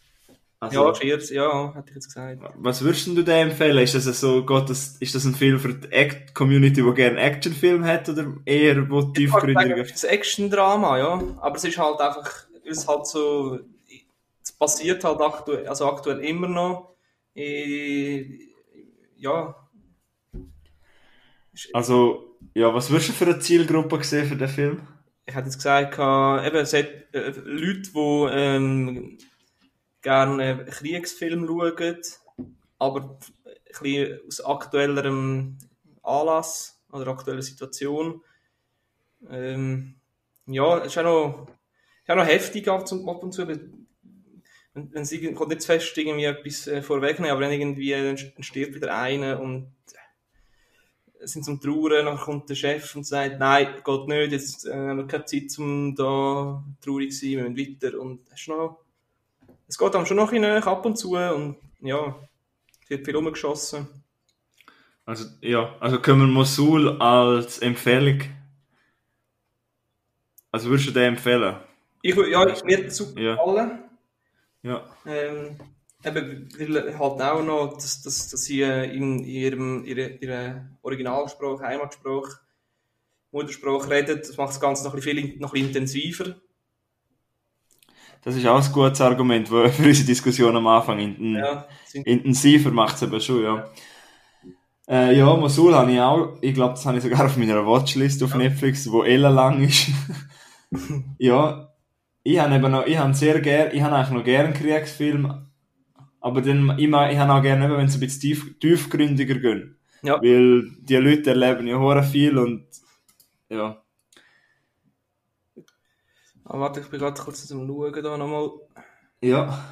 Also, ja, Cheers, ja, hätte ich jetzt gesagt. Was würdest du dir empfehlen? Ist das so, Gott, das, ist das ein Film für die Act Community, die gerne Actionfilm hat, oder eher wo tiefgründiger? Es ist ein Action-Drama, ja. Aber es ist halt einfach, es halt so, es passiert halt aktuell, also aktuell immer noch. Ich, ja. Also, ja, was würdest du für eine Zielgruppe sehen für den Film? Ich hätte jetzt gesagt, eben, es hat äh, Leute, die, ähm, gerne Kriegsfilme schauen, aber ein aus aktuellerem Anlass oder aktueller Situation. Ähm, ja, es ist auch noch, ist auch noch heftig ab und zu. Wenn, wenn sie kommt nicht zu fest irgendwie etwas äh, vorwegnehmen, aber wenn irgendwie dann stirbt wieder einer und es sind zum Trauern, dann kommt der Chef und sagt, nein, geht nicht, jetzt äh, haben wir keine Zeit, um da traurig zu sein, wir müssen weiter. Und hast noch es geht dann schon noch ein ab und zu und ja, es wird viel umgeschossen. Also, ja, also können wir Mosul als Empfehlung. Also würdest du den empfehlen? Ich, ja, mir hat super ja. gefallen. Ja. Ähm, eben, weil halt auch noch, dass, dass, dass sie äh, in ihrem ihre, ihre Originalsprache, Heimatsprache, Muttersprache reden, das macht das Ganze noch ein bisschen, viel, noch ein bisschen intensiver. Das ist auch ein gutes Argument <laughs> für unsere Diskussion am Anfang. ja, intensiver macht es aber schon, ja. Äh, ja, Mosul habe ich auch, ich glaube, das habe ich sogar auf meiner Watchlist auf ja. Netflix, wo ellenlang ist. <laughs> ja, ich habe eben noch, ich habe sehr gern, ich habe eigentlich noch gern Kriegsfilme, aber dann, ich, ich habe auch gerne, wenn sie ein bisschen tief, tiefgründiger gehen. Ja. Weil die Leute erleben ja hure viel und, ja. Ah, warte, ich bin gerade kurz zum Schauen da nochmal. Ja.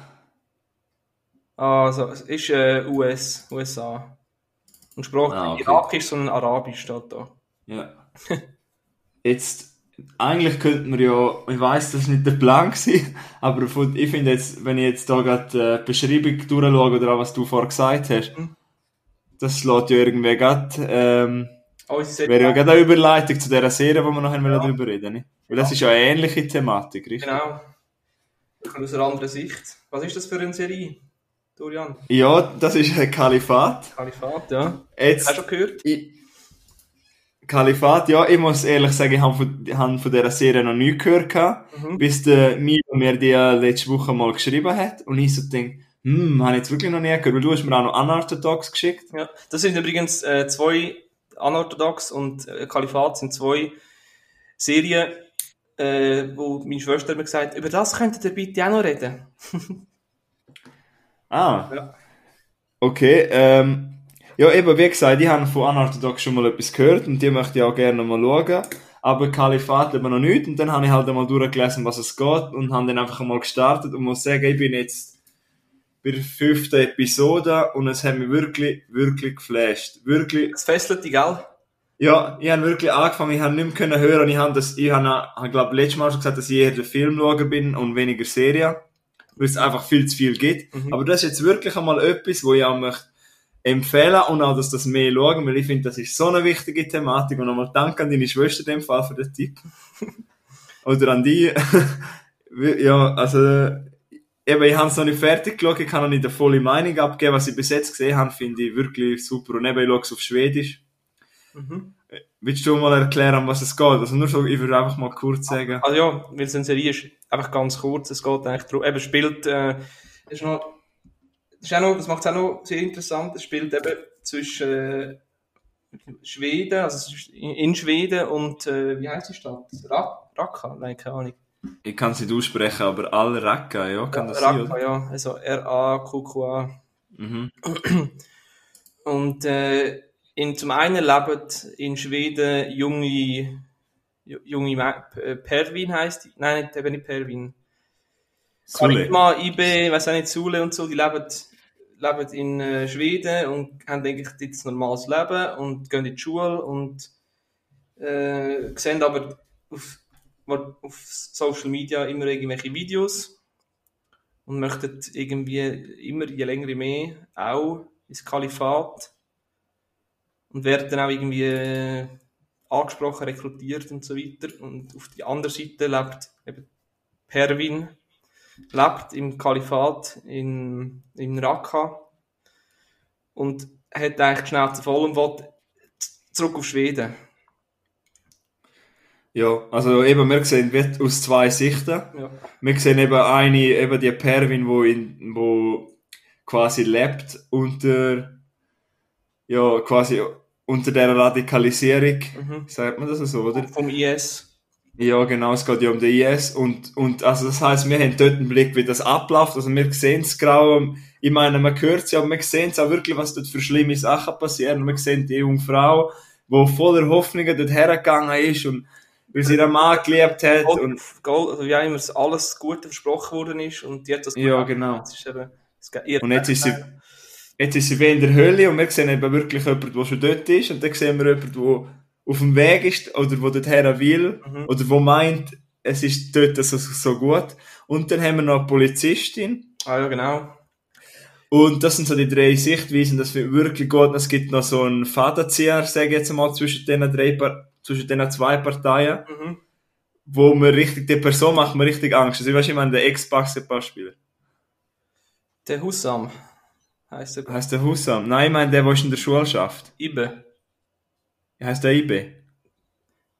Ah, also, es ist äh, US, USA. Und Sprache ah, okay. Irakisch, sondern Arabisch steht da. Ja. <laughs> Jetzt, eigentlich könnte man ja, ich weiß, das ist nicht der Plan gewesen, <laughs> aber ich finde jetzt, wenn ich jetzt da gerade die äh, Beschreibung durchschaue oder auch was du vorher gesagt hast, mhm. das lässt ja irgendwie gerade, ähm, oh, wäre ja gerade eine Überleitung zu dieser Serie, wo wir nachher ja. darüber reden ne? Weil das ist ja eine ähnliche Thematik, richtig? Genau. Aus einer anderen Sicht. Was ist das für eine Serie? Dorian? Ja, das ist ein Kalifat. Kalifat, ja. Jetzt, Hast du schon gehört? Ich, Kalifat, ja, ich muss ehrlich sagen, ich habe von, hab von dieser Serie noch nie gehört, mhm. bis der Milo mir die letzte Woche mal geschrieben hat und ich so denke, hm, habe ich jetzt wirklich noch nie gehört, weil du hast mir auch noch Unorthodox geschickt. Ja, das sind übrigens äh, zwei, Unorthodox und äh, Kalifat sind zwei Serien, äh, wo meine Schwester mir gesagt hat, über das könntet ihr bitte auch noch reden. <laughs> Ah. Ja. Okay, ähm, ja, eben, wie gesagt, ich habe von Unorthodox schon mal etwas gehört und die möchte ich auch gerne mal schauen. Aber Kalifat eben noch nicht. Und dann habe ich halt einmal durchgelesen, was es geht und habe dann einfach einmal gestartet und muss sagen, ich bin jetzt bei der fünften Episode und es hat mich wirklich, wirklich geflasht. Wirklich. Es fesselt dich, gell? Ja, ich habe wirklich angefangen, ich habe nicht mehr können hören. Ich habe das, ich habe, habe glaube letztes Mal schon gesagt, dass ich eher der Film schauen bin und weniger Serie weil es einfach viel zu viel gibt. Mhm. Aber das ist jetzt wirklich einmal etwas, wo ich auch möchte empfehlen und auch, dass das mehr schauen, weil ich finde, das ist so eine wichtige Thematik und nochmal Dank an deine Schwester in dem Fall für den Tipp. <laughs> Oder an die. <laughs> ja, also, eben, ich habe es noch nicht fertig geschaut, ich kann noch nicht eine volle Meinung abgeben. Was ich bis jetzt gesehen habe, finde ich wirklich super. Und eben, ich schaue es auf Schwedisch. Mhm. Willst du mal erklären, um was es geht? Also nur so, ich würde einfach mal kurz sagen. Also ja, weil es eine Serie ist, einfach ganz kurz, es geht eigentlich darum, eben spielt, äh, ist noch, ist auch noch, das macht es auch noch sehr interessant, es spielt eben zwischen äh, Schweden, also in Schweden und, äh, wie heißt die Stadt? Raqqa? Nein, keine Ahnung. Ich kann es nicht aussprechen, aber Al Raqqa, ja, kann das Raqqa, sein? Raqqa, ja, also R-A-Q-Q-A. Mhm. Und, äh, in, zum einen leben in Schweden junge, junge äh, Perwin heißt die, nein, nicht, eben nicht Perwin. Sule. Karima, Ibe, weiß auch nicht, Sule und so, die leben, leben in äh, Schweden und haben eigentlich jetzt ein normales Leben und gehen in die Schule und äh, sehen aber auf, auf Social Media immer irgendwelche Videos und möchten irgendwie immer je länger je mehr auch ins Kalifat und werden dann auch irgendwie äh, angesprochen, rekrutiert und so weiter. Und auf die andere Seite lebt eben Pervin, lebt im Kalifat in, in Raqqa und hat eigentlich schnell zu voll und will zurück auf Schweden. Ja, also eben, wir sehen wird aus zwei Sichten. Ja. Wir sehen eben eine, eben die Pervin, wo, in, wo quasi lebt unter, ja, quasi unter der Radikalisierung, mhm. sagt man das so, oder? Vom IS. Ja, genau, es geht ja um den IS und, und also das heißt, wir haben dort einen Blick, wie das abläuft, also wir sehen es grau, ich meine, man hört es ja, aber wir sehen es auch wirklich, was dort für schlimme Sachen passieren, wir sehen die junge Frau, die voller Hoffnungen dort hergegangen ist und weil sie ihren Mann geliebt hat Gold, und... Gold, also wie immer alles Gute versprochen worden ist und die hat das Ja, genau. Ist eben, und jetzt ist sie Jetzt ist sie wie in der Höhle und wir sehen eben wirklich jemanden, der schon dort ist und dann sehen wir jemanden, der auf dem Weg ist oder der dorthin will mhm. oder der meint, es ist dort so, so gut. Und dann haben wir noch eine Polizistin. Ah ja, genau. Und das sind so die drei Sichtweisen, das finde ich wirklich gut. Es gibt noch so einen Fadenzieher, sage ich jetzt mal, zwischen diesen, drei, zwischen diesen zwei Parteien, mhm. wo man richtig, die Person macht mir richtig Angst. Also, ich weiß, ich meine, der Ex-Basketballspieler. Der Hussam heißt der. Heißt der Hussam? Nein, ich meine, der, der in der Schule schafft. Ibe. Heißt der Ibe?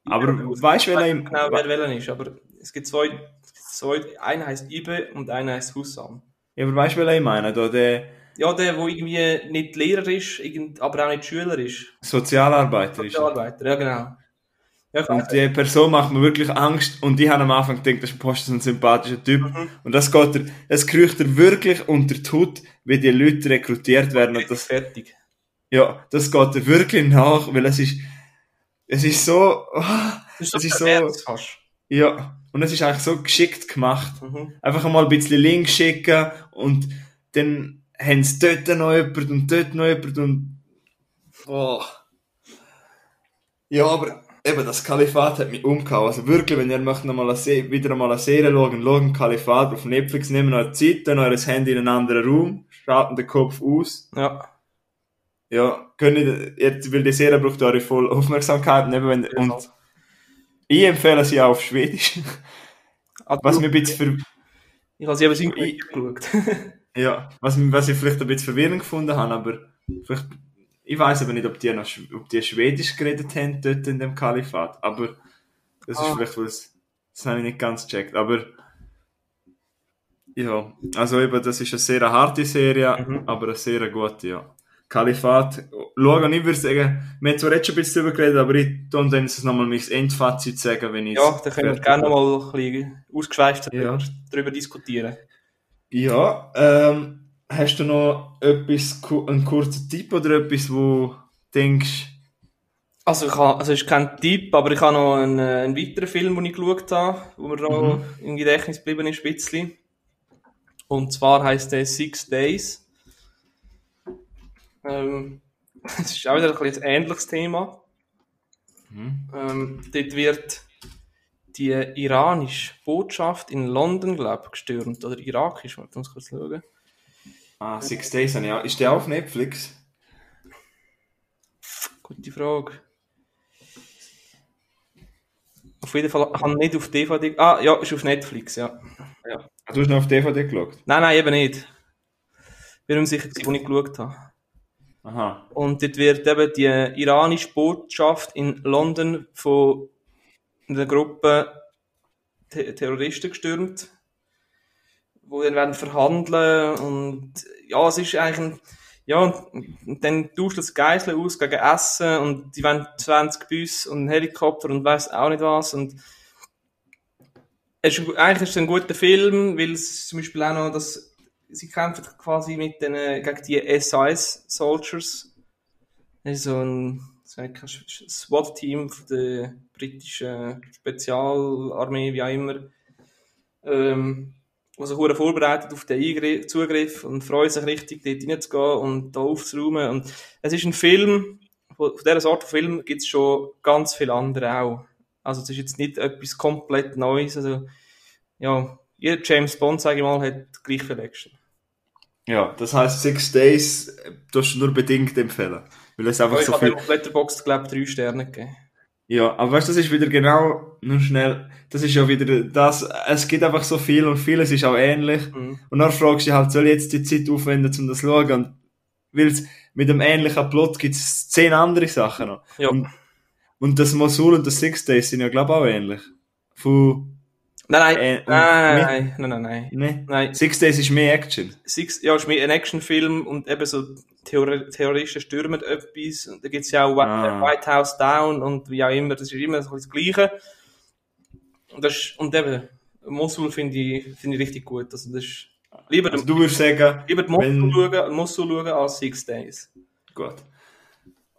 Aber ja, weißt du, welcher genau wer welcher ist, aber es gibt zwei, zwei einer heißt Ibe und einer heißt Hussam. Ja, aber weißt du, welcher ich meine? Da, der, ja, der, der irgendwie nicht Lehrer ist, aber auch nicht Schüler ist. Sozialarbeiter ist Sozialarbeiter, ja genau. Ja, und die Person macht mir wirklich Angst und ich habe am Anfang gedacht, das ist Post ein sympathischer Typ. Mhm. Und das geht er, es kriecht er wirklich unter die Haut, wie die Leute rekrutiert werden. Und das, fertig. Ja, das geht er wirklich nach, weil es ist, es ist so, oh, das ist, es ist so, ja, und es ist eigentlich so geschickt gemacht. Mhm. Einfach einmal ein bisschen Links schicken und dann haben sie dort noch jemand und dort noch jemand und, oh. Ja, aber eben, das Kalifat hat mich umgehauen. Also wirklich, wenn ihr möchtet noch mal eine wieder einmal eine Serie schauen, schauen Kalifat auf Netflix, nehmen euch Zeit, dann euer Handy in einen anderen Raum, schalten den Kopf aus. Ja. Ja, können jetzt, weil die Serie braucht eure voll Aufmerksamkeit, eben wenn, und ich empfehle sie auch auf Schwedisch. Ah, was mir ein bisschen ver Ich habe sie eben synchron geschaut. <laughs> ja, was, was ich vielleicht ein bisschen verwirrend gefunden habe, aber vielleicht ich weiß aber nicht, ob die noch ob die Schwedisch geredet haben dort in dem Kalifat. Aber das ist vielleicht was. Das habe ich nicht ganz gecheckt. Aber ja, also eben, das ist eine sehr harte Serie, mhm. aber eine sehr gute, ja. Kalifat, schauen, ich würde sagen, wir haben zwar jetzt schon ein bisschen darüber geredet, aber ich tue dann nochmal mein Endfazit sagen, wenn ich Ja, da können wir gerne mal ein bisschen ausgeschweift ja. darüber diskutieren. Ja, ähm, hast du noch etwas, einen kurzen Tipp oder etwas, wo du denkst? Also, ich habe, also ist kein Tipp, aber ich habe noch einen, äh, einen weiteren Film, den ich geschaut habe, wo mir noch mhm. im Gedächtnis geblieben ist, ein bisschen. Und zwar heißt der Six Days. Ähm, <laughs> das ist auch wieder ein, ein ähnliches Thema. Mhm. Ähm, dort wird die iranische Botschaft in London, glaube ich, gestürmt. Oder irakisch, warte, muss kurz schauen. Ah, Six Days, ja. Ist der auf Netflix? Gute Frage. Auf jeden Fall, ich habe nicht auf DVD. Ah, ja, ist auf Netflix, ja. ja. Du hast noch auf DVD geschaut? Nein, nein, eben nicht. Bin mir sicher, wo ich geschaut habe. Aha. Und dort wird eben die iranische Botschaft in London von einer Gruppe Terroristen gestürmt wo dann werden verhandeln und ja, es ist eigentlich ja, und dann tauscht das Geisel aus gegen Essen und die wollen 20 Bus und einen Helikopter und weiß auch nicht was und es ist, eigentlich ist es ein guter Film, weil es zum Beispiel auch noch das, sie kämpfen quasi mit den, gegen die SAS-Soldiers. Also ein, SWAT-Team der britischen Spezialarmee, wie auch immer. Ähm, die sich vorbereitet auf den Eingriff, Zugriff und freuen sich richtig, dort reinzugehen und da aufzuräumen. Und es ist ein Film, von, dieser Art von Film gibt es schon ganz viele andere auch. Also es ist jetzt nicht etwas komplett Neues. Also, ja, jeder James Bond, sage ich mal, hat gleich viel Action. Ja, das heißt Six Days, du hast nur bedingt empfehlen. Weil es einfach ja, so viel... Ich habe Letterboxd, glaube ich, drei Sterne gegeben. Ja, aber weißt du, das ist wieder genau, nur schnell, das ist ja wieder das, es gibt einfach so viel und vieles ist auch ähnlich. Mhm. Und dann fragst du dich halt, soll ich jetzt die Zeit aufwenden, um das zu schauen? Und weil mit einem ähnlichen Plot gibt es zehn andere Sachen noch. Ja. Und, und das Mosul und das Six Days sind ja, glaube ich, auch ähnlich. Von, Nein, nein, äh, nein, nein, nein, nein, nein, nein. Six Days ist mehr Action. Six, ja, ist mehr ein Actionfilm und eben so Theor Terroristen stürmen etwas. Und da gibt es ja auch ah. White House Down und wie auch immer, das ist immer so das Gleiche. Und, das ist, und eben, Mosul finde ich, finde ich richtig gut. Also das ist, lieber also du würdest sagen, lieber Mosul, wenn... schauen, Mosul schauen als Six Days. Gut.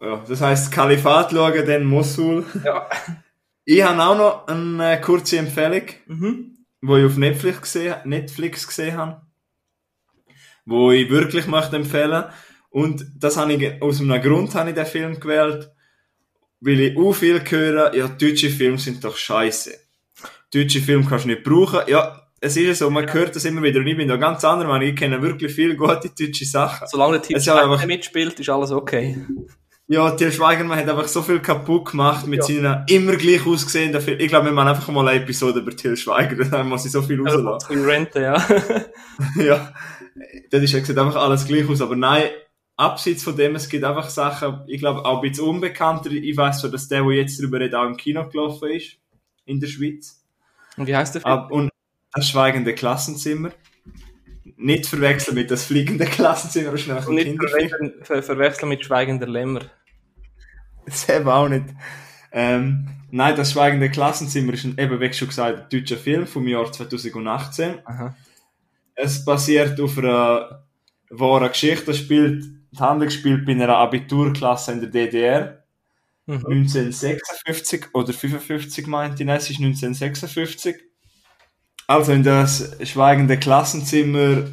Ja, das heisst, Kalifat schauen, dann Mosul. Ja. <laughs> Ich habe auch noch eine kurze Empfehlung, mhm. wo ich auf Netflix gesehen, Netflix gesehen habe, wo ich wirklich möchte empfehlen. Und das habe ich, aus einem Grund habe ich den Film gewählt, weil ich auch viel höre, ja, deutsche Filme sind doch scheiße. Deutsche Filme kannst du nicht brauchen. Ja, es ist so, man hört das immer wieder. Und ich bin da ganz anderer Meinung. Ich kenne wirklich viele gute deutsche Sachen. Solange der Typ einfach... mitspielt, ist alles okay. Ja, Til Schweigermann hat einfach so viel kaputt gemacht mit ja. seinen immer gleich ausgesehenen Filmen. Ich glaube, wir machen einfach mal eine Episode über Til Schweiger, <laughs> dann muss ich so viel rauslassen. Ja, renten, ja. <laughs> ja, das ist, sieht einfach alles gleich aus, aber nein, abseits von dem, es gibt einfach Sachen, ich glaube, auch ein bisschen unbekannter. Ich weiß so, dass der, der jetzt darüber redet, auch im Kino gelaufen ist, in der Schweiz. Und wie heißt der Film? Und das Schweigende Klassenzimmer. nicht verwechseln mit das fliegende Klassenzimmer. Das ist nicht verwechseln, ver verwechseln mit Schweigender Lämmer. <laughs> Das eben auch nicht. Ähm, nein, das Schweigende Klassenzimmer ist ein, eben, wie schon gesagt, deutscher Film vom Jahr 2018. Aha. Es basiert auf einer wahren Geschichte. Das spielt, die Handlung spielt bei einer Abiturklasse in der DDR. Mhm. 1956 oder 55 meint ich, nein, es ist 1956. Also in das schweigende Klassenzimmer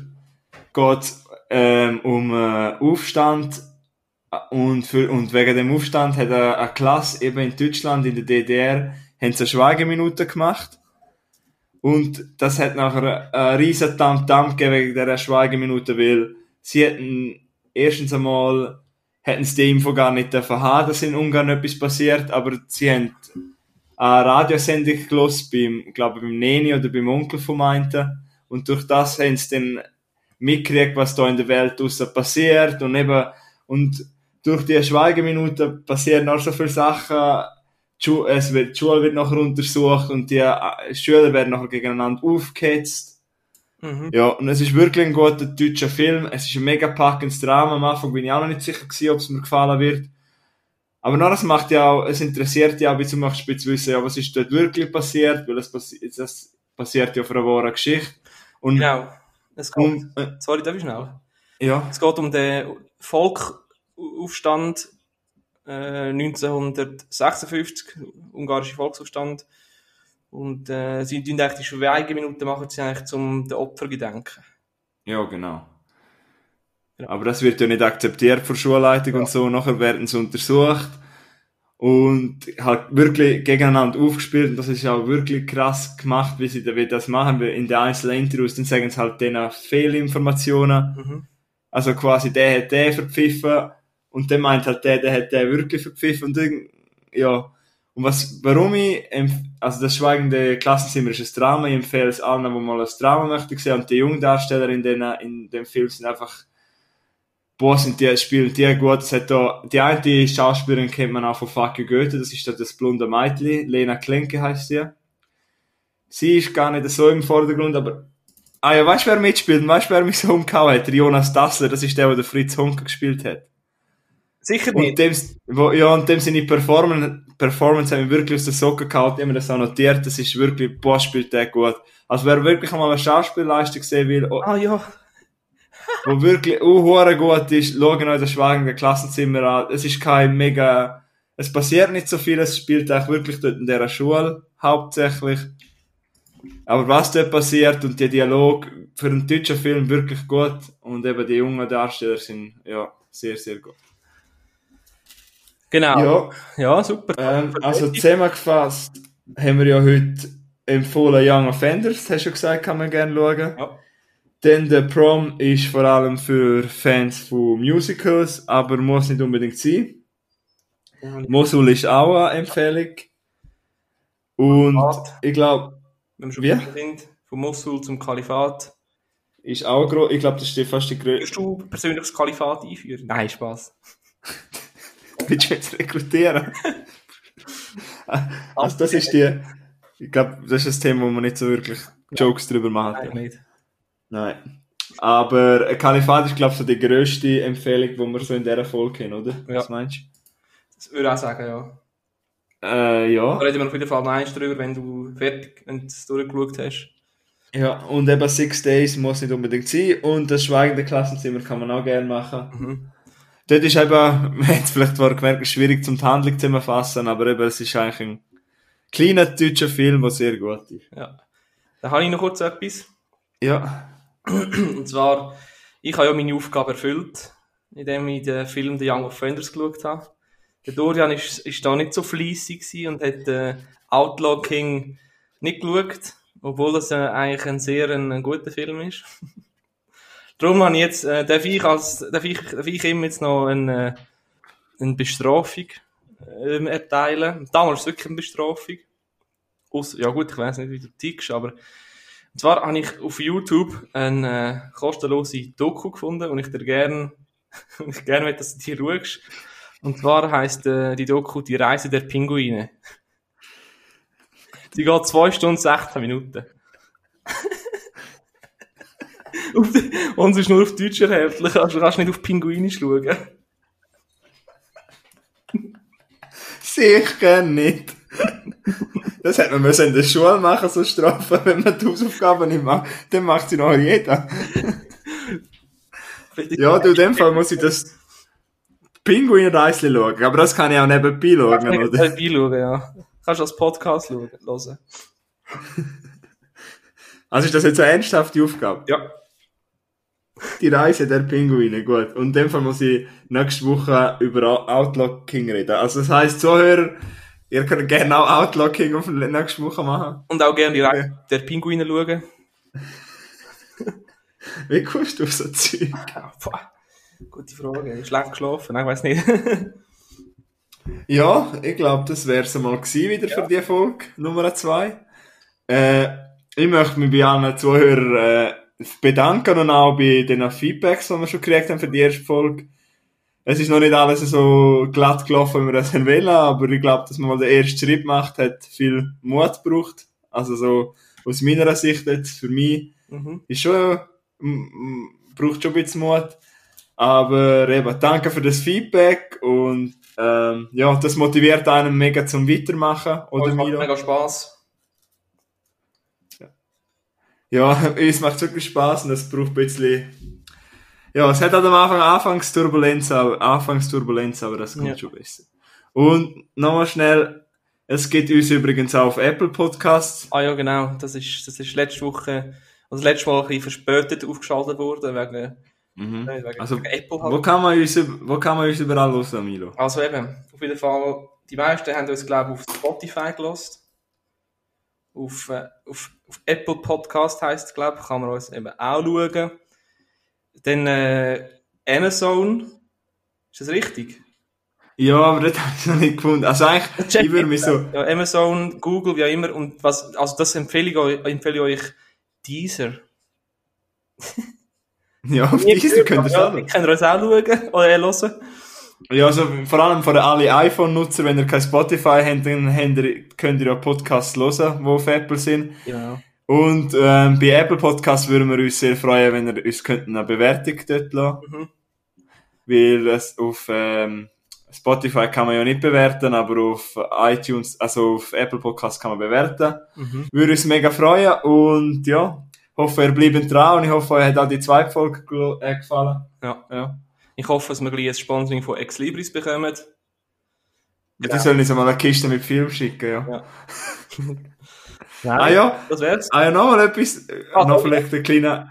geht ähm, um äh, Aufstand und, für, und wegen dem Aufstand hat eine, eine Klasse eben in Deutschland, in der DDR, eine Schweigeminute gemacht. Und das hat nachher einen riesen Tamtam gegeben wegen dieser Schweigeminute, weil sie hätten erstens einmal hätten sie die Info gar nicht dürfen haben, dass in Ungarn etwas passiert, aber sie haben eine Radiosendung gelost beim, glaube beim Neni oder beim Onkel von meinten. Und durch das haben sie dann mitgekriegt, was da in der Welt draussen passiert und eben, und durch die Schweigeminute passieren auch so viele Sachen. Die Schu- Es wird, die Schule wird nachher untersucht und die äh, Schüler werden nachher gegeneinander aufgehetzt. Mhm. Ja, und es ist wirklich ein guter deutscher Film. Es ist ein mega packendes Drama. Am Anfang bin ich auch noch nicht sicher gewesen, ob es mir gefallen wird. Aber noch, das macht ja auch, es interessiert ja auch, wie zum Beispiel zu wissen, ja, was ist dort wirklich passiert, weil es passi das passiert ja auf einer wahren Geschichte. Und, Genau. Es geht, und äh, sorry, darf ich schnell? ja, Es geht um den Volkaufstand äh, 1956, ungarische Volksaufstand. Und äh, sie tun eigentlich die Schweigeminute machen sie eigentlich zum den Opfer gedenken. ja, genau. Genau. Aber das wird ja nicht akzeptiert von der Schulleitung und so. Nachher werden sie untersucht und halt wirklich gegeneinander aufgespielt. Und das ist auch wirklich krass gemacht, wie sie wie das machen. In den einzelnen Interviews, dann sagen sie halt denen Fehlinformationen. Mhm. Also quasi, der hat den verpfiffen und dann meint halt der, der hat den wirklich verpfiffen und dann, ja. Und was, warum ich, also das schweigende Klassenzimmer ist ein Drama, ich empfehle es allen, die mal ein Drama möchten sehen und die jungen Darsteller in, den, in dem Film sind einfach, boah, sind die, spielen die gut. Es hat da, die eine Schauspielerin kennt man auch von Fuck Goethe, das ist da das blonde Mädchen, Lena Klenke heißt sie. Sie ist gar nicht so im Vordergrund, aber Ah ja, weißt du, wer mitspielt? Weißt du, wer mich so umgehauen hat? Der Jonas Dassler, das ist der, der Fritz Honka gespielt hat. Sicher Und nicht. dem, wo, ja, und dem seine Performance, Performance haben wir wirklich aus der Socke gehauen, mir das auch notiert, das ist wirklich, boah, spielt der gut. Also wer wirklich einmal eine Schauspielleistung sehen will, oh, Ah ja. <laughs> wo wirklich uh, gut ist, schauen euch das schweigende Klassenzimmer an. Es ist kein mega, es passiert nicht so viel, es spielt eigentlich wirklich dort in dieser Schule, hauptsächlich. Aber was dort passiert und der Dialog für einen deutschen Film wirklich gut und eben die jungen Darsteller sind, ja, sehr, sehr gut. Genau. Ja, Ja, super. ähm, also zusammengefasst haben wir ja heute empfohlen Young Offenders, hast du gesagt, kann man gerne schauen. Ja. Dann der Prom ist vor allem für Fans von Musicals, aber muss nicht unbedingt sein. Mosul ist auch eine Empfehlung. Und Kalifat. ich glaube, Wenn wir schon sind, von Mosul zum Kalifat. ist auch gro ich glaube, das ist fast die größte. Würdest du persönlich das Kalifat einführen? Nein, Spaß. Willst du jetzt rekrutieren? <laughs> also das ist die, ich glaube, das ist ein Thema, wo man nicht so wirklich Jokes drüber macht. Nein, nicht. Nein. Aber ein Kalifat ist, glaube ich, so die grösste Empfehlung, die wir so in dieser Folge haben, oder? Ja. Was meinst Das würde ich auch sagen, ja. du? Äh, ja. Da reden wir auf jeden Fall noch eins drüber, wenn du fertig, wenn du es durchgeschaut hast. Ja, und eben Six Days muss nicht unbedingt sein. Und das schweigende Klassenzimmer kann man auch gerne machen. Mhm. Dort ist eben, <laughs> man hat es vielleicht vorher gemerkt, schwierig zum die Handlung zusammenfassen, aber eben, es ist eigentlich ein kleiner deutscher Film, der sehr gut ist. Ja. Dann habe ich noch kurz etwas. Ja. <clears throat> Und zwar, ich habe ja meine Aufgabe erfüllt, indem ich den Film The Young Offenders geschaut habe. Der Dorian ist, ist da nicht so fleissig und hat äh, Outlaw King nicht geschaut, obwohl das äh, eigentlich ein sehr ein, ein guter Film ist. <laughs> Darum habe ich jetzt, äh, darf ich als, darf ich, darf ich ihm jetzt noch eine, äh, eine Bestrafung ähm, erteilen. Damals wirklich eine Bestrafung. Aus, ja gut, ich weiß nicht, wie du tickst, aber und zwar habe ich auf YouTube eine äh, kostenlose Doku gefunden und ich dir gerne, <laughs> ich gerne will, dass du die schaust. Und zwar heisst äh, die Doku Die Reise der Pinguine. Die geht 2 Stunden 16 Minuten. <laughs> Uns ist nur auf Deutsch erhältlich, also du kannst nicht auf Pinguinisch schauen. Sehe ich gerne nicht. Das hätte man müssen in der Schule machen, so Strafen, wenn man die Hausaufgaben nicht macht. Dann macht sie noch jeder. ja, du, in dem Fall muss ich das Pinguin-Reisli schauen. Aber das kann ich auch nebenbei schauen, Kannst du oder? nebenbei schauen, ja. Kannst du als Podcast schauen, hören. Also ist das jetzt eine ernsthafte Aufgabe? Ja. Die Reise der Pinguine, gut. Und in dem Fall muss ich nächste Woche über Outlocking reden. Also das heisst, Zuhörer, ihr könnt gerne auch Outlocking auf nächste Woche machen. Und auch gerne die Reise der Pinguine schauen. <laughs> Wie kommst du auf so Zeug? <laughs> Ja. Gute Frage. Schlecht geschlafen? Ich weiß nicht. <laughs> Ja, ich glaube, das wäre es mal gewesen wieder für die Folge Nummer 2. Äh, ich möchte mich bei allen Zuhörern äh, bedanken und auch bei den Feedbacks, die wir schon gekriegt haben für die erste Folge. Es ist noch nicht alles so glatt gelaufen, wie wir das <laughs> wollen, aber ich glaube, dass man mal den ersten Schritt macht, hat viel Mut gebraucht. Also so aus meiner Sicht jetzt, für mich, mhm. ist schon, braucht schon ein bisschen Mut. Aber eben, danke für das Feedback und ähm, ja, das motiviert einen mega zum Weitermachen, oder Uns macht mega Spass. Ja, <laughs> uns macht wirklich Spaß und es braucht ein bisschen. Ja, es hat halt am Anfang Anfangsturbulenz, aber, Anfangsturbulenz, aber das kommt Ja. schon besser. Und nochmal schnell, es gibt uns übrigens auch auf Apple Podcasts. Ah ja, genau. Das ist, das ist letzte Woche, also letztes Mal ein bisschen verspätet aufgeschaltet worden, wegen, Mhm. äh, wegen, Also, Apple halt. Wo kann man uns, wo kann man uns überall hören, Milo? Also eben, auf jeden Fall, die meisten haben uns, glaube ich, auf Spotify gelost. Auf, äh, auf, auf Apple Podcast heisst es, glaube ich, kann man uns eben auch schauen. Dann äh, Amazon. Ist das richtig? Ja, aber das <laughs> habe ich noch nicht gefunden. Also eigentlich, ich würde mich so, Ja, Amazon, Google, wie auch immer. Und was, also das empfehle ich euch, empfehle ich euch Deezer. <laughs> ja, auf diese könnt ihr es ja, auch. Könnt ihr uns auch schauen oder äh, hören? Ja, also vor allem für alle iPhone-Nutzer, wenn ihr kein Spotify habt, dann habt ihr, könnt ihr ja Podcasts hören, die auf Apple sind. Genau. Und ähm, bei Apple Podcasts würden wir uns sehr freuen, wenn ihr uns könnt eine Bewertung dort lassen. Mhm. Weil es auf ähm, Spotify kann man ja nicht bewerten, aber auf iTunes, also auf Apple Podcasts kann man bewerten. Mhm. Würde uns mega freuen und ja, hoffe ihr bleibt dran und ich hoffe euch hat auch die zweite Folge äh, gefallen. Ja. Ja. Ich hoffe, dass wir gleich ein Sponsoring von Ex Libris bekommen. Ja. Die sollen uns mal eine Kiste mit Film schicken, ja. Ja. <laughs> Ah ja, Das wär's. Ah ja, nochmal etwas, Ah, noch sorry. vielleicht ein kleiner,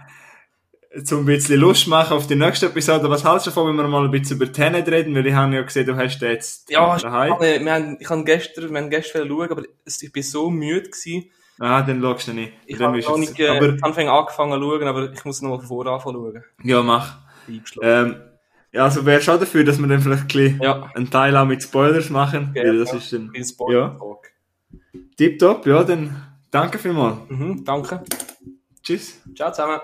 zum ein bisschen Lust machen auf die nächste Episode. Was hältst du davon, wenn wir mal ein bisschen über Tenet reden? Weil ich habe ja gesehen, du hast jetzt Ja, daheim. ich, wir haben, ich habe gestern, wir haben gestern schauen, aber ich bin so müde gewesen. Ah, dann schaust du nicht. Ich habe noch nicht, äh, aber, Anfang angefangen zu schauen, aber ich muss noch mal von vorne anfangen schauen. ja, mach. Ähm, ja, also wäre schon dafür, dass wir dann vielleicht ein ja, einen Teil auch mit Spoilers machen. Ja, weil das ja. ist dann bin Spoiler Talk. tipptopp. Ja, dann danke vielmals. Mhm, danke. Tschüss. Ciao zusammen.